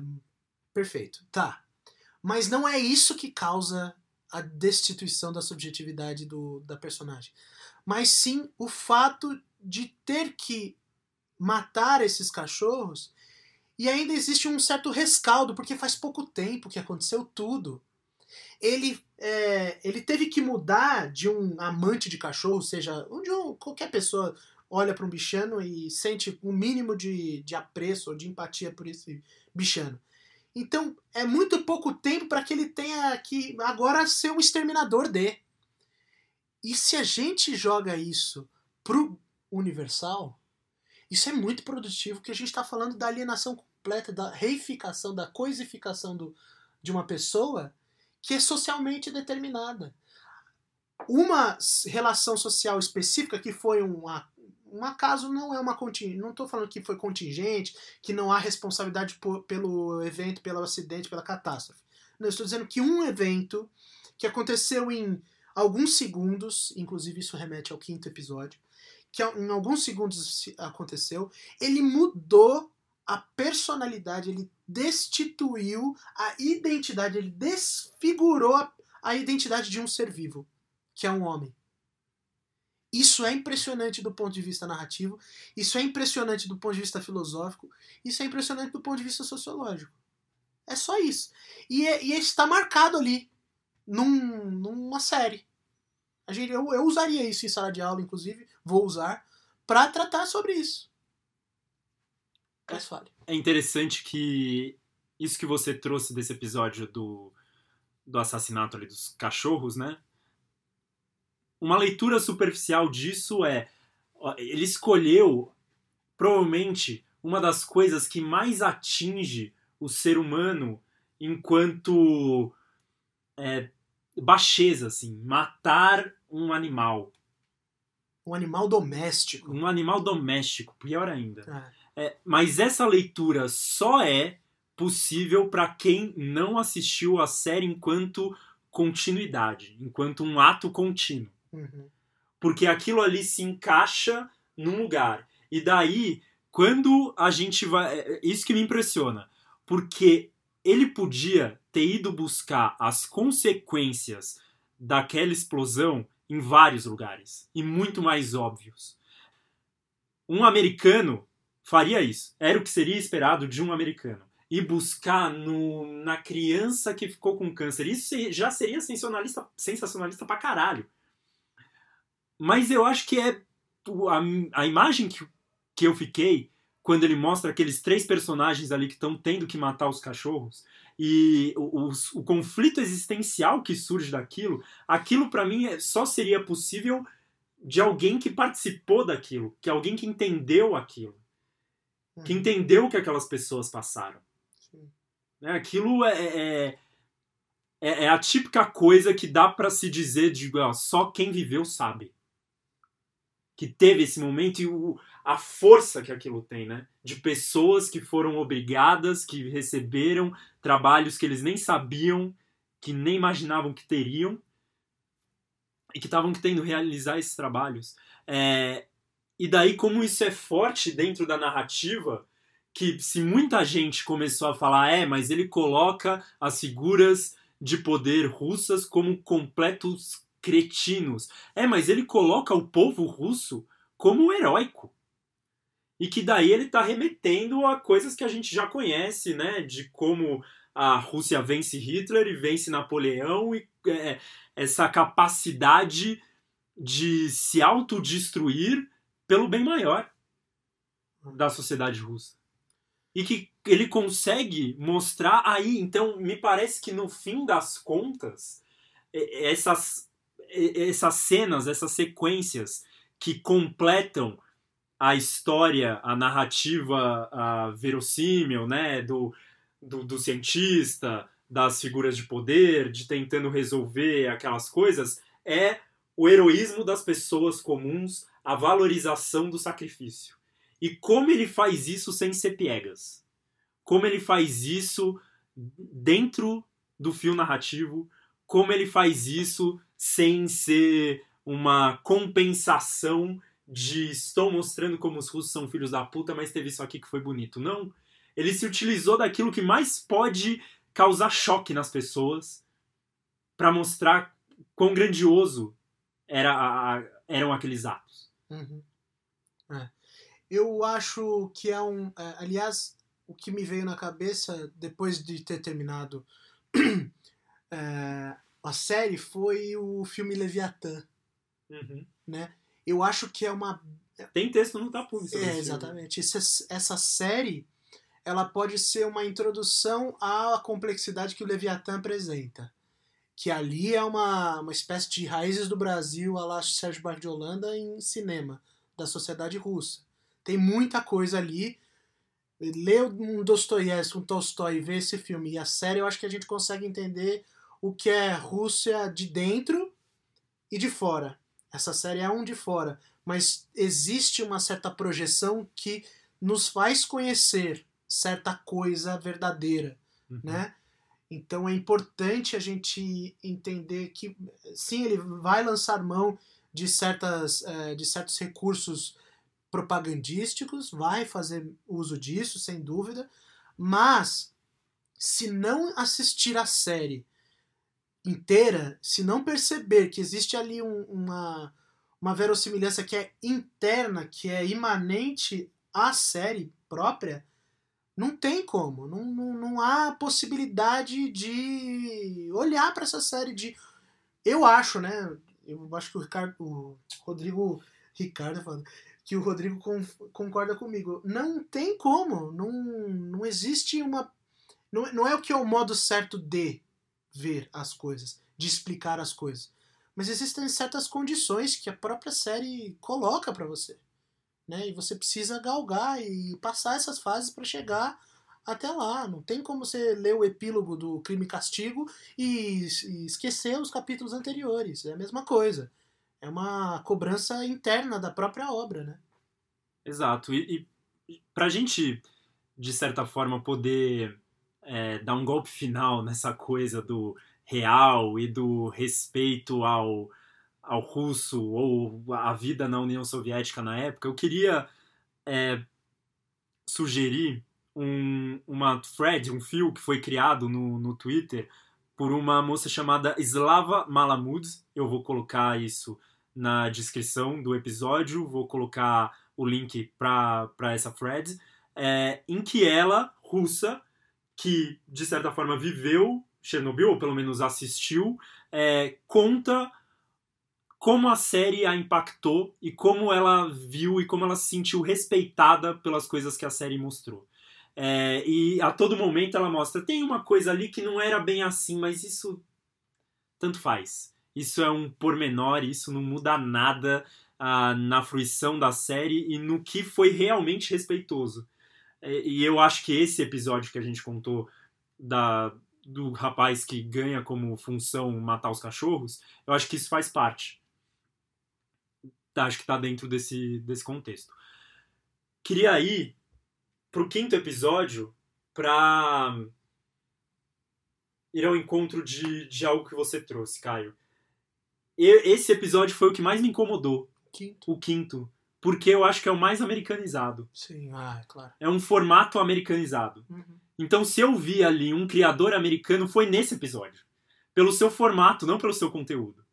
perfeito, tá. Mas não é isso que causa a destituição da subjetividade do, da personagem mas sim o fato de ter que matar esses cachorros e ainda existe um certo rescaldo, porque faz pouco tempo que aconteceu tudo. Ele, é, ele teve que mudar de um amante de cachorro, seja, onde qualquer pessoa olha para um bichano e sente um mínimo de, de apreço ou de empatia por esse bichano. Então, é muito pouco tempo para que ele tenha que agora ser um exterminador de. E se a gente joga isso pro universal, isso é muito produtivo, porque a gente está falando da alienação completa, da reificação, da coisificação do, de uma pessoa que é socialmente determinada. Uma relação social específica que foi um, um acaso não é uma contingente, não estou falando que foi contingente, que não há responsabilidade por, pelo evento, pelo acidente, pela catástrofe. Não, estou dizendo que um evento que aconteceu em alguns segundos, inclusive isso remete ao quinto episódio, que em alguns segundos aconteceu, ele mudou a personalidade, ele destituiu a identidade, ele desfigurou a, a identidade de um ser vivo, que é um homem. Isso é impressionante do ponto de vista narrativo, isso é impressionante do ponto de vista filosófico, isso é impressionante do ponto de vista sociológico. É só isso. E, é, e está marcado ali num, numa série. A gente, eu, eu usaria isso em sala de aula, inclusive, vou usar, para tratar sobre isso. Mas fale. É interessante que isso que você trouxe desse episódio do, do assassinato ali dos cachorros, né? Uma leitura superficial disso é ele escolheu provavelmente uma das coisas que mais atinge o ser humano enquanto é, baixeza, assim, matar um animal. Um animal doméstico. Um animal doméstico, pior ainda. É. É, mas essa leitura só é possível para quem não assistiu a série enquanto continuidade, enquanto um ato contínuo. Uhum. Porque aquilo ali se encaixa num lugar. E daí, quando a gente vai. É, é, isso que me impressiona. Porque ele podia ter ido buscar as consequências daquela explosão em vários lugares e muito mais óbvios. Um americano faria isso. Era o que seria esperado de um americano. E buscar no, na criança que ficou com câncer. Isso já seria sensacionalista, sensacionalista pra caralho. Mas eu acho que é a, a imagem que, que eu fiquei quando ele mostra aqueles três personagens ali que estão tendo que matar os cachorros e o, o, o, conflito existencial que surge daquilo, aquilo para mim é, só seria possível de alguém que participou daquilo, que alguém que entendeu aquilo, uhum. que entendeu o que aquelas pessoas passaram. Né? Aquilo é, é, é, é, a típica coisa que dá para se dizer de ó, só quem viveu sabe que teve esse momento e o, a força que aquilo tem, né? De pessoas que foram obrigadas, que receberam trabalhos que eles nem sabiam, que nem imaginavam que teriam e que estavam tendo realizar esses trabalhos. É, e daí como isso é forte dentro da narrativa, que se muita gente começou a falar, é, mas ele coloca as figuras de poder russas como completos cretinos. É, mas ele coloca o povo russo como heróico. E que daí ele está remetendo a coisas que a gente já conhece, né? De como a Rússia vence Hitler e vence Napoleão e é, essa capacidade de se autodestruir pelo bem maior da sociedade russa. E que ele consegue mostrar aí, então me parece que no fim das contas, essas, essas cenas, essas sequências que completam a história, a narrativa a verossímil, né, do, do, do cientista, das figuras de poder, de tentando resolver aquelas coisas, é o heroísmo das pessoas comuns, a valorização do sacrifício. E como ele faz isso sem ser piegas? Como ele faz isso dentro do fio narrativo? Como ele faz isso sem ser uma compensação de estou mostrando como os russos são filhos da puta, mas teve isso aqui que foi bonito. Não. Ele se utilizou daquilo que mais pode causar choque nas pessoas para mostrar quão grandioso era a, eram aqueles atos. Uhum. É. Eu acho que é um. É, aliás, o que me veio na cabeça depois de ter terminado é, a série foi o filme Leviatã. Uhum. Né? Eu acho que é uma. Tem texto no Tapu. É, exatamente. Essa, essa série ela pode ser uma introdução à complexidade que o Leviatã apresenta. Que ali é uma, uma espécie de raízes do Brasil, a lá Sérgio Bar de Holanda, em cinema, da sociedade russa. Tem muita coisa ali. Ler um Dostoiévski, um Tolstói e ver esse filme e a série, eu acho que a gente consegue entender o que é Rússia de dentro e de fora. Essa série é um de fora, mas existe uma certa projeção que nos faz conhecer certa coisa verdadeira, uhum. né? Então é importante a gente entender que sim, ele vai lançar mão de, certas, eh, de certos recursos propagandísticos, vai fazer uso disso, sem dúvida, mas se não assistir a série inteira, se não perceber que existe ali um, uma, uma verossimilhança que é interna, que é imanente à série própria, não tem como, não, não, não há possibilidade de olhar para essa série de. Eu acho, né? Eu acho que o Ricardo. O Rodrigo. Ricardo é falando. Que o Rodrigo concorda comigo. Não tem como. Não, não existe uma. Não, não é o que é o modo certo de ver as coisas, de explicar as coisas. Mas existem certas condições que a própria série coloca para você né? E você precisa galgar e passar essas fases para chegar até lá. Não tem como você ler o epílogo do Crime e Castigo e, esquecer os capítulos anteriores. É a mesma coisa. É uma cobrança interna da própria obra, né? Exato. E, e pra gente, de certa forma, poder é, dar um golpe final nessa coisa do real e do respeito ao ao russo ou a vida na União Soviética na época, eu queria é, sugerir um, uma thread, um fio que foi criado no, no Twitter por uma moça chamada Slava Malamud. Eu vou colocar isso na descrição do episódio, vou colocar o link para essa thread, é, em que ela, russa, que de certa forma viveu Chernobyl, ou pelo menos assistiu, é, conta como a série a impactou e como ela viu e como ela se sentiu respeitada pelas coisas que a série mostrou. É, e a todo momento ela mostra, tem uma coisa ali que não era bem assim, mas isso tanto faz. Isso é um pormenor, isso não muda nada ah, na fruição da série e no que foi realmente respeitoso. É, e eu acho que esse episódio que a gente contou da, do rapaz que ganha como função matar os cachorros, eu acho que isso faz parte. Acho que está dentro desse, desse contexto. Queria ir pro quinto episódio para ir ao encontro de, de algo que você trouxe, Caio. Esse episódio foi o que mais me incomodou. Quinto. O quinto. Porque eu acho que é o mais americanizado. Sim, ah, é claro. É um formato americanizado. Uhum. Então, se eu vi ali um criador americano, foi nesse episódio. Pelo seu formato, não pelo seu conteúdo.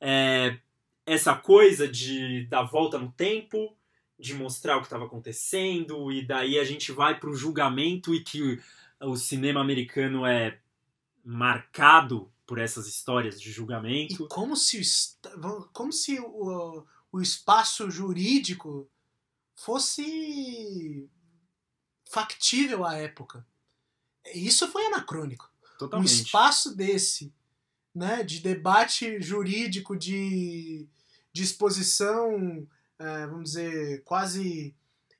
é, essa coisa de dar volta no tempo, de mostrar o que estava acontecendo, e daí a gente vai para o julgamento e que o cinema americano é marcado por essas histórias de julgamento. E como se, como se o, o espaço jurídico fosse factível à época. Isso foi anacrônico. Totalmente. Um espaço desse, né, de debate jurídico, de, exposição, é, vamos dizer, quase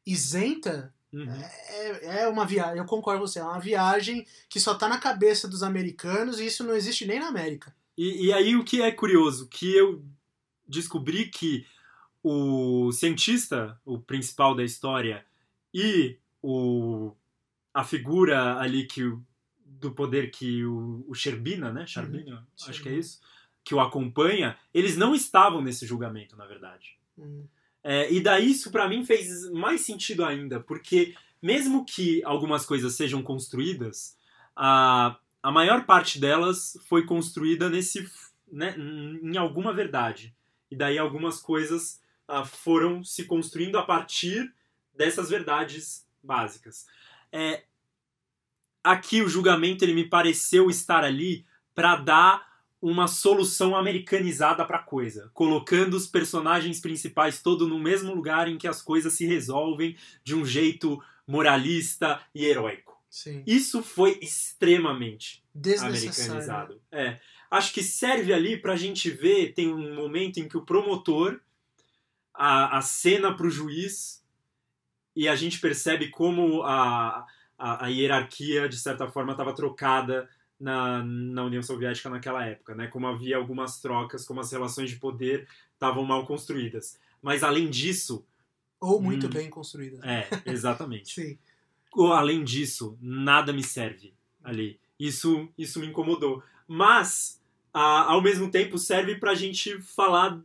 isenta, Uhum. é, é uma viagem, eu concordo com você, é uma viagem que só tá na cabeça dos americanos e isso não existe nem na América. E, e aí o que é curioso, que eu descobri que o cientista, o principal da história, e o, a figura ali que do poder que o, o Sherbina, né? Sherbina, acho que é Sherbina. isso, que o acompanha, eles não estavam nesse julgamento, na verdade. Hum. É, e daí isso pra mim fez mais sentido ainda, porque mesmo que algumas coisas sejam construídas, a, a maior parte delas foi construída nesse, né, em alguma verdade. E daí algumas coisas ah, foram se construindo a partir dessas verdades básicas. É, aqui o julgamento ele me pareceu estar ali para dar uma solução americanizada para a coisa, colocando os personagens principais todo no mesmo lugar em que as coisas se resolvem de um jeito moralista e heróico. Sim. Isso foi extremamente Desnecessário. americanizado. É. Acho que serve ali pra gente ver, tem um momento em que o promotor a, a cena pro juiz e a gente percebe como a, a, a hierarquia, de certa forma, estava trocada na, na União Soviética naquela época, né? Como havia algumas trocas, como as relações de poder estavam mal construídas. Mas além disso, Ou muito Hum. bem construída. é, exatamente. Sim. Ou, além disso, nada me serve ali. Isso, isso me incomodou. Mas, a- ao mesmo tempo, serve pra gente falar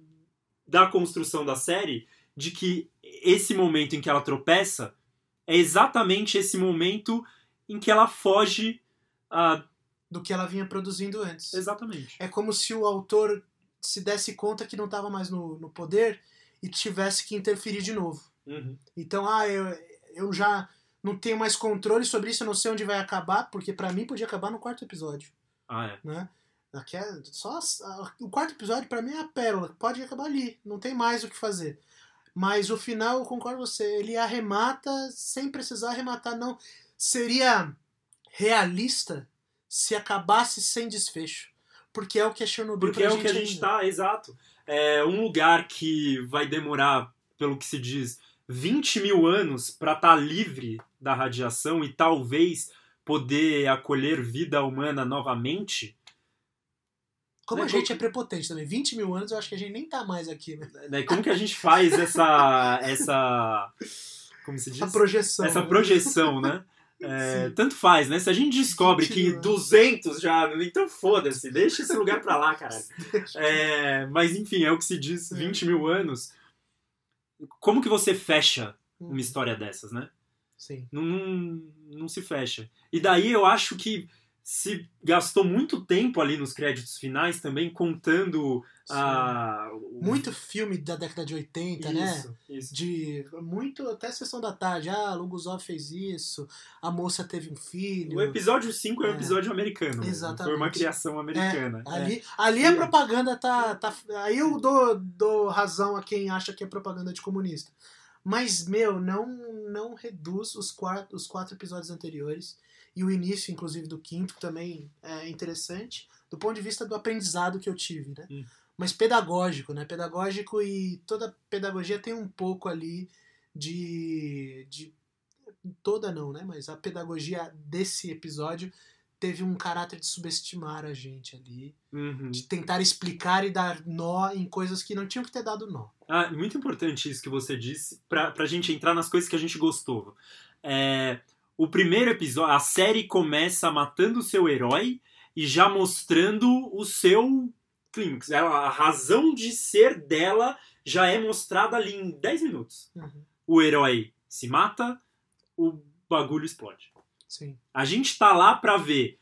da construção da série, de que esse momento em que ela tropeça é exatamente esse momento em que ela foge. ah, Do que ela vinha produzindo antes. exatamente. É como se o autor se desse conta que não estava mais no, no poder e tivesse que interferir de novo. Uhum. Então, ah, eu, eu já não tenho mais controle sobre isso, eu não sei onde vai acabar, porque pra mim podia acabar no quarto episódio, Ah, é. né? É só a- o quarto episódio pra mim é a pérola, pode acabar ali, não tem mais o que fazer. Mas o final, eu concordo com você, ele arremata sem precisar arrematar, não. Seria realista se acabasse sem desfecho. Porque é o que é Chernobyl Porque é o que a gente ainda. tá, exato. É um lugar que vai demorar, pelo que se diz, 20 mil anos para estar livre da radiação e talvez poder acolher vida humana novamente. Como a gente como- é prepotente também. 20 mil anos, eu acho que a gente nem tá mais aqui, né? Como que a gente faz essa. essa como se diz? Essa projeção. Essa né? projeção, né? É, tanto faz, né? Se a gente descobre 20 que mil anos. 200 já. Então foda-se, deixa esse lugar pra lá, caralho. É, mas enfim, é o que se diz, 20 mil anos. Como que você fecha uma história dessas, né? Sim. Não, não, não se fecha. E daí eu acho que se gastou muito tempo ali nos créditos finais também contando a. o- Muito filme da década de 80, né? Isso, isso. De muito até sessão da tarde. Ah, Luguzov fez isso, a moça teve um filho. O episódio 5 é um É. episódio americano. Exatamente. Foi uma criação americana. É. Ali, ali a propaganda tá, tá. Aí eu dou, dou razão a quem acha que é propaganda de comunista. Mas, meu, não, não reduz os quatro, os quatro episódios anteriores. E o início, inclusive, do quinto também é interessante, do ponto de vista do aprendizado que eu tive, né? Hum. Mas pedagógico, né? Pedagógico e toda pedagogia tem um pouco ali de. de toda não, né? Mas a pedagogia desse episódio teve um caráter de subestimar a gente ali, Uhum. de tentar explicar e dar nó em coisas que não tinham que ter dado nó. Ah, muito importante isso que você disse, pra, pra gente entrar nas coisas que a gente gostou. É, o primeiro episódio, a série começa matando o seu herói e já mostrando o seu clímax. A razão de ser dela já é mostrada ali em 10 minutos. Uhum. O herói se mata, o bagulho explode. Sim. A gente tá lá pra ver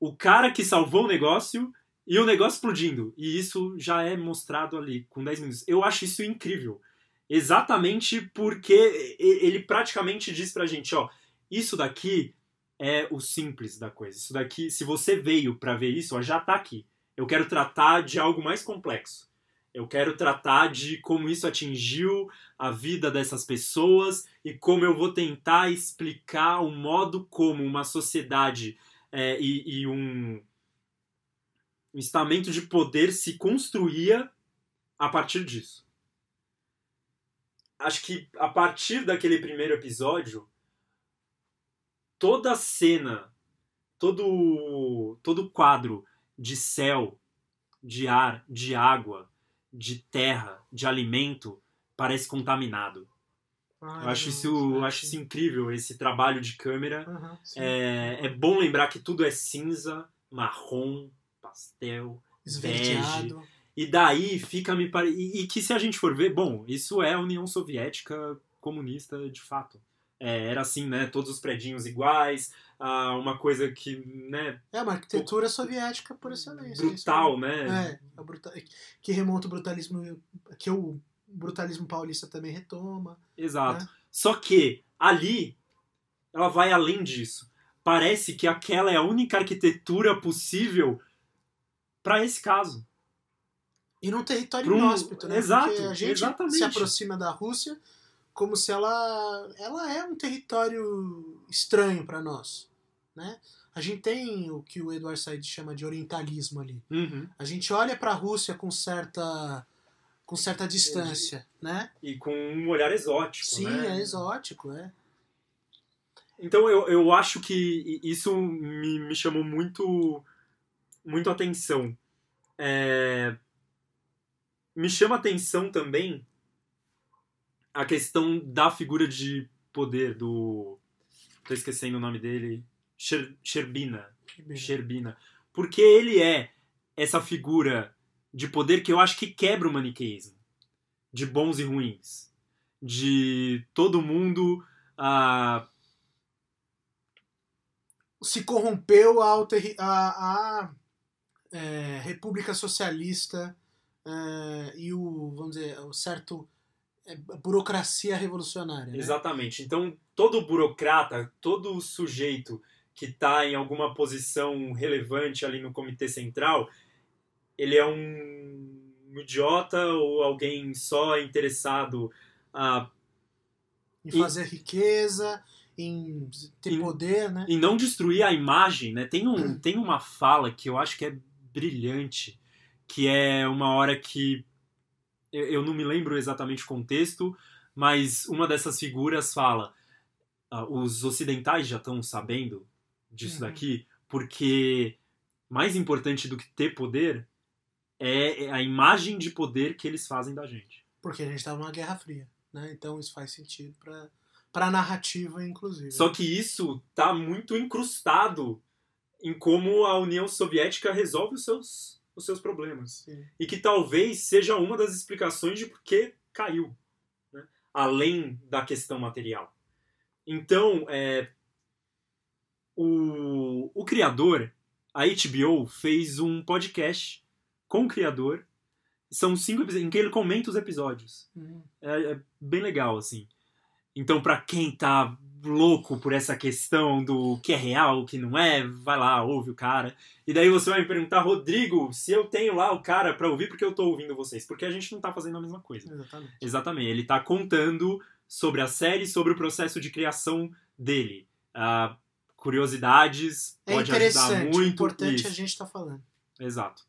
o cara que salvou o negócio E o negócio explodindo. E isso já é mostrado ali com 10 minutos. Eu acho isso incrível. Exatamente porque ele praticamente diz pra gente, ó, isso daqui é o simples da coisa. Isso daqui, se você veio para ver isso, ó, já tá aqui. Eu quero tratar de algo mais complexo. Eu quero tratar de como isso atingiu a vida dessas pessoas e como eu vou tentar explicar o modo como uma sociedade é, e, e um, um estamento de poder se construía a partir disso. Acho que a partir daquele primeiro episódio, toda a cena, todo todo quadro de céu, de ar, de água, de terra, de alimento parece contaminado. Ai, eu acho isso, acho isso incrível, esse trabalho de câmera. Uhum, é, é bom lembrar que tudo é cinza, marrom, pastel, esverdeado. Bege, e daí fica me pare... e, e que se a gente for ver, bom, isso é a União Soviética comunista de fato. É, era assim, né? Todos os predinhos iguais, ah, uma coisa que, né? É uma arquitetura o... soviética por excelência. Brutal, né? É, é brutal, que remonta o brutalismo, que o brutalismo paulista também retoma. Exato. Né? Só que ali ela vai além disso. Parece que aquela é a única arquitetura possível para esse caso. E num território um... inóspito, né? Exato, Porque a gente exatamente. se aproxima da Rússia como se ela ela é um território estranho para nós, né? A gente tem o que o Eduardo Said chama de orientalismo ali. Uhum. A gente olha para a Rússia com certa com certa distância, e, né? E com um olhar exótico, Sim, né? é exótico, é. Então eu, eu acho que isso me, me chamou muito muito atenção. É... Me chama atenção também a questão da figura de poder do. Tô esquecendo o nome dele. Sher, Sherbina. Sherbina. Porque ele é essa figura de poder que eu acho que quebra o maniqueísmo. De bons e ruins. De todo mundo. Uh, se corrompeu a, a, a é, República Socialista é, e o, vamos dizer, o certo burocracia revolucionária. Né? Exatamente. Então, todo burocrata, todo sujeito que está em alguma posição relevante ali no comitê central, ele é um idiota ou alguém só interessado a em fazer e, riqueza, em ter poder, né? Em não destruir a imagem, né? Tem, um, tem uma fala que eu acho que é brilhante, que é uma hora que eu não me lembro exatamente o contexto, mas uma dessas figuras fala: uh, os ocidentais já estão sabendo disso uhum. daqui, porque mais importante do que ter poder é a imagem de poder que eles fazem da gente. Porque a gente está numa Guerra Fria, né? Então isso faz sentido para para a narrativa, inclusive. Só que isso tá muito incrustado em como a União Soviética resolve os seus os seus problemas. Sim. E que talvez seja uma das explicações de por que caiu, né? além da questão material. Então, é, o, o criador, a HBO, fez um podcast com o criador. São cinco episódios em que ele comenta os episódios. Uhum. É, é, bem legal, assim. Então, para quem tá louco por essa questão do que é real, o que não é, vai lá, ouve o cara. E daí você vai me perguntar, Rodrigo, se eu tenho lá o cara para ouvir, porque eu tô ouvindo vocês? Porque a gente não tá fazendo a mesma coisa. Exatamente. Exatamente. Ele tá contando sobre a série, sobre o processo de criação dele. Uh, curiosidades, é pode ajudar muito. É importante isso. a gente tá falando. Exato.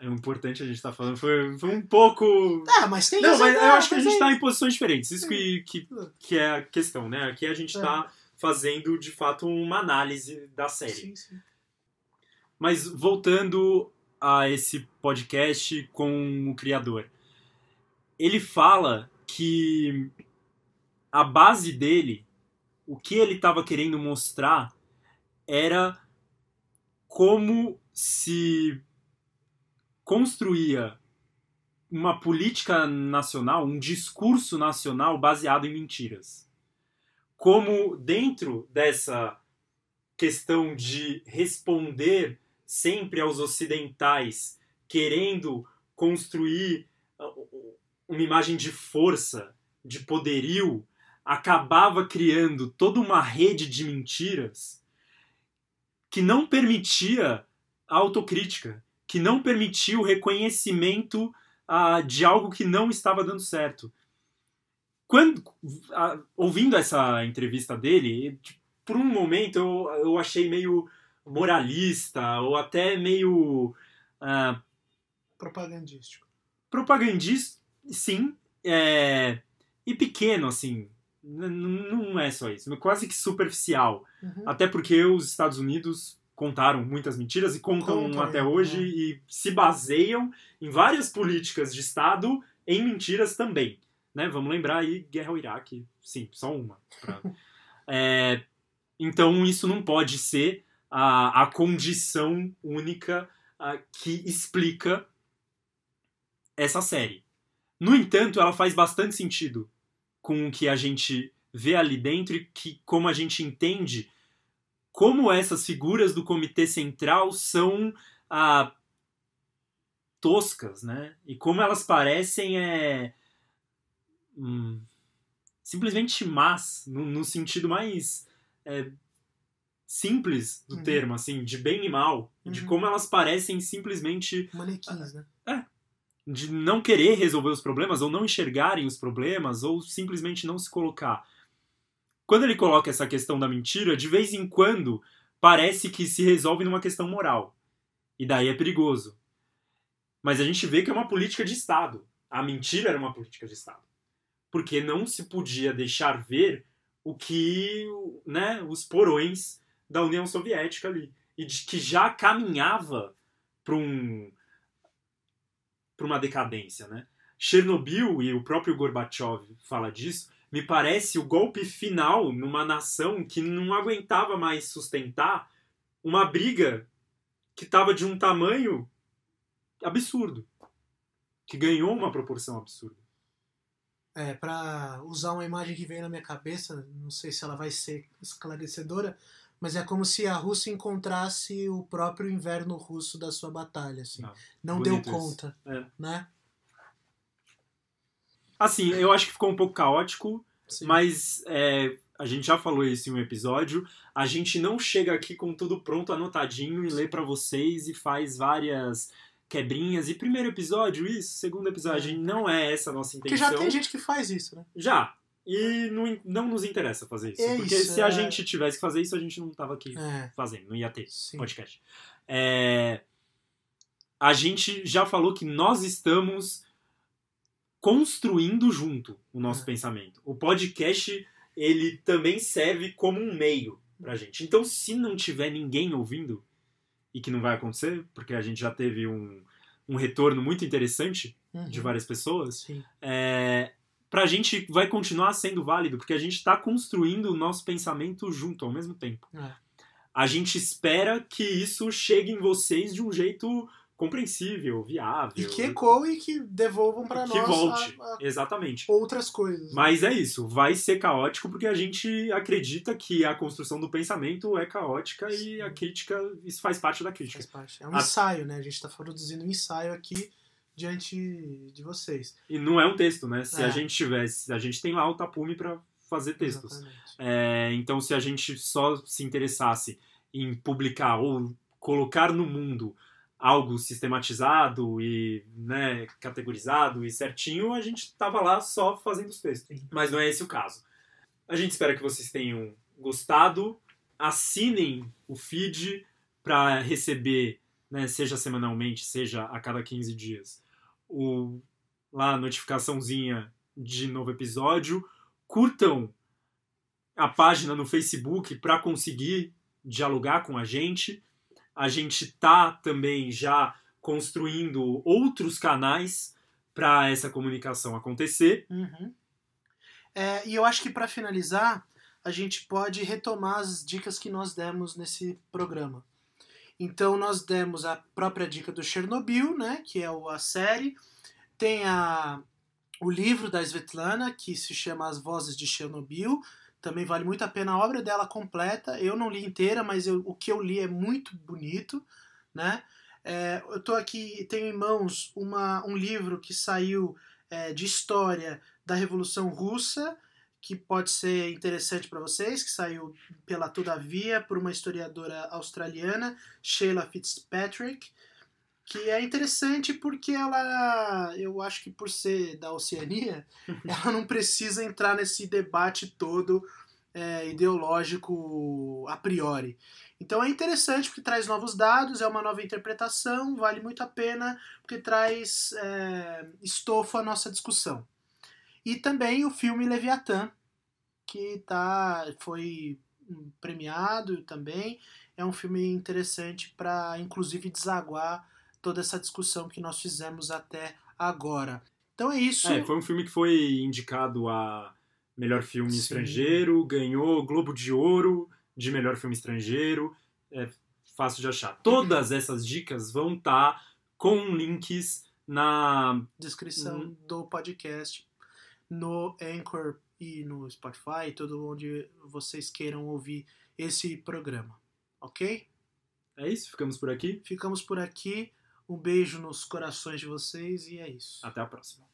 É importante a gente estar tá falando. Foi, foi um pouco. Ah, mas tem Não, mas eu acho que a gente está em posições diferentes. Isso que, que, que é a questão, né? Aqui a gente está é. fazendo, de fato, uma análise da série. Sim, sim. Mas voltando a esse podcast com o criador. Ele fala que a base dele, o que ele estava querendo mostrar, era como se construía uma política nacional, um discurso nacional baseado em mentiras. Como dentro dessa questão de responder sempre aos ocidentais, querendo construir uh, uma imagem de força, de poderio, acabava criando toda uma rede de mentiras que não permitia a autocrítica, que não permitia o reconhecimento uh, de algo que não estava dando certo. Quando, ouvindo essa entrevista dele, por um momento eu, eu achei meio moralista ou até meio uh, propagandístico. Propagandista, sim, é, e pequeno assim. Não é só isso, quase que superficial. Uhum. Até porque os Estados Unidos contaram muitas mentiras e contam Conta, até hoje né? e se baseiam em várias políticas de Estado em mentiras também. Né? Vamos lembrar aí Guerra ao Iraque, sim, só uma. Pra... é, então isso não pode ser a, a condição única a, que explica essa série. No entanto, ela faz bastante sentido com o que a gente vê ali dentro e que, como a gente entende como essas figuras do Comitê Central são ah, toscas, né? E como elas parecem é, hum, simplesmente más, no, no sentido mais é, simples do uhum. termo, assim, de bem e mal, uhum. de como elas parecem simplesmente. Manequins, né? É. De não querer resolver os problemas, ou não enxergarem os problemas, ou simplesmente não se colocar. Quando ele coloca essa questão da mentira, de vez em quando parece que se resolve numa questão moral. E daí é perigoso. Mas a gente vê que é uma política de Estado. A mentira era uma política de Estado. Porque não se podia deixar ver o que né, os porões da União Soviética ali. E de, que já caminhava para um, uma decadência. Né? Chernobyl, e o próprio Gorbachev fala disso, me parece o golpe final numa nação que não aguentava mais sustentar uma briga que estava de um tamanho absurdo. Que ganhou uma proporção absurda. É, para usar uma imagem que veio na minha cabeça, não sei se ela vai ser esclarecedora, mas é como se a Rússia encontrasse o próprio inverno russo da sua batalha, assim. Não, não deu conta, é. né? Assim, eu acho que ficou um pouco caótico, Sim. mas é, a gente já falou isso em um episódio. A gente não chega aqui com tudo pronto, anotadinho, e lê para vocês e faz várias quebrinhas. E primeiro episódio, isso, segundo episódio, é. não é essa a nossa intenção. Porque já tem gente que faz isso, né? Já. E não, não nos interessa fazer isso. É porque isso, se a é... gente tivesse que fazer isso, a gente não tava aqui é. fazendo, não ia ter Sim. podcast. É... A gente já falou que nós estamos construindo junto o nosso é. pensamento. O podcast, ele também serve como um meio pra gente. Então, se não tiver ninguém ouvindo, e que não vai acontecer, porque a gente já teve um, um retorno muito interessante uhum. de várias pessoas, é, pra gente vai continuar sendo válido, porque a gente está construindo o nosso pensamento junto ao mesmo tempo. É. A gente espera que isso chegue em vocês de um jeito compreensível, viável. E que ecoe e que devolvam para nós. Que volte, a, a exatamente. Outras coisas. Mas é isso, vai ser caótico porque a gente acredita que a construção do pensamento é caótica Sim. e a crítica, isso faz parte da crítica. Faz parte. É um a... ensaio, né? A gente está produzindo um ensaio aqui diante de vocês. E não é um texto, né? Se é. a gente tivesse, a gente tem lá o Tapume para fazer textos. É, então, se a gente só se interessasse em publicar ou colocar no mundo algo sistematizado e né, categorizado e certinho, a gente tava lá só fazendo os textos. Sim. Mas não é esse o caso. A gente espera que vocês tenham gostado. Assinem o feed para receber, né, seja semanalmente, seja a cada 15 dias, o, lá a notificaçãozinha de novo episódio. Curtam a página no Facebook para conseguir dialogar com a gente. A gente tá também já construindo outros canais para essa comunicação acontecer. Uhum. É, e eu acho que para finalizar, a gente pode retomar as dicas que nós demos nesse programa. Então nós demos a própria dica do Chernobyl, né, que é a série. Tem a, o livro da Svetlana, que se chama As Vozes de Chernobyl. Também vale muito a pena a obra dela completa. Eu não li inteira, mas eu, o que eu li é muito bonito. né? É, eu tô aqui, tenho em mãos uma, um livro que saiu é, de história da Revolução Russa, que pode ser interessante para vocês, que saiu pela Todavia por uma historiadora australiana, Sheila Fitzpatrick, que é interessante porque ela, eu acho que por ser da Oceania, ela não precisa entrar nesse debate todo é, ideológico a priori. Então é interessante porque traz novos dados, é uma nova interpretação, vale muito a pena porque traz é, estofo à nossa discussão. E também o filme Leviatã, que tá, foi premiado também. É um filme interessante para, inclusive, desaguar toda essa discussão que nós fizemos até agora. Então é isso. É, foi um filme que foi indicado a melhor filme Sim. estrangeiro, ganhou Globo de Ouro de melhor filme estrangeiro. É fácil de achar. Todas essas dicas vão estar tá com links na descrição hum. do podcast, no Anchor e no Spotify, todo onde vocês queiram ouvir esse programa. Ok? É isso, ficamos por aqui. Ficamos por aqui. Um beijo nos corações de vocês e é isso. Até a próxima.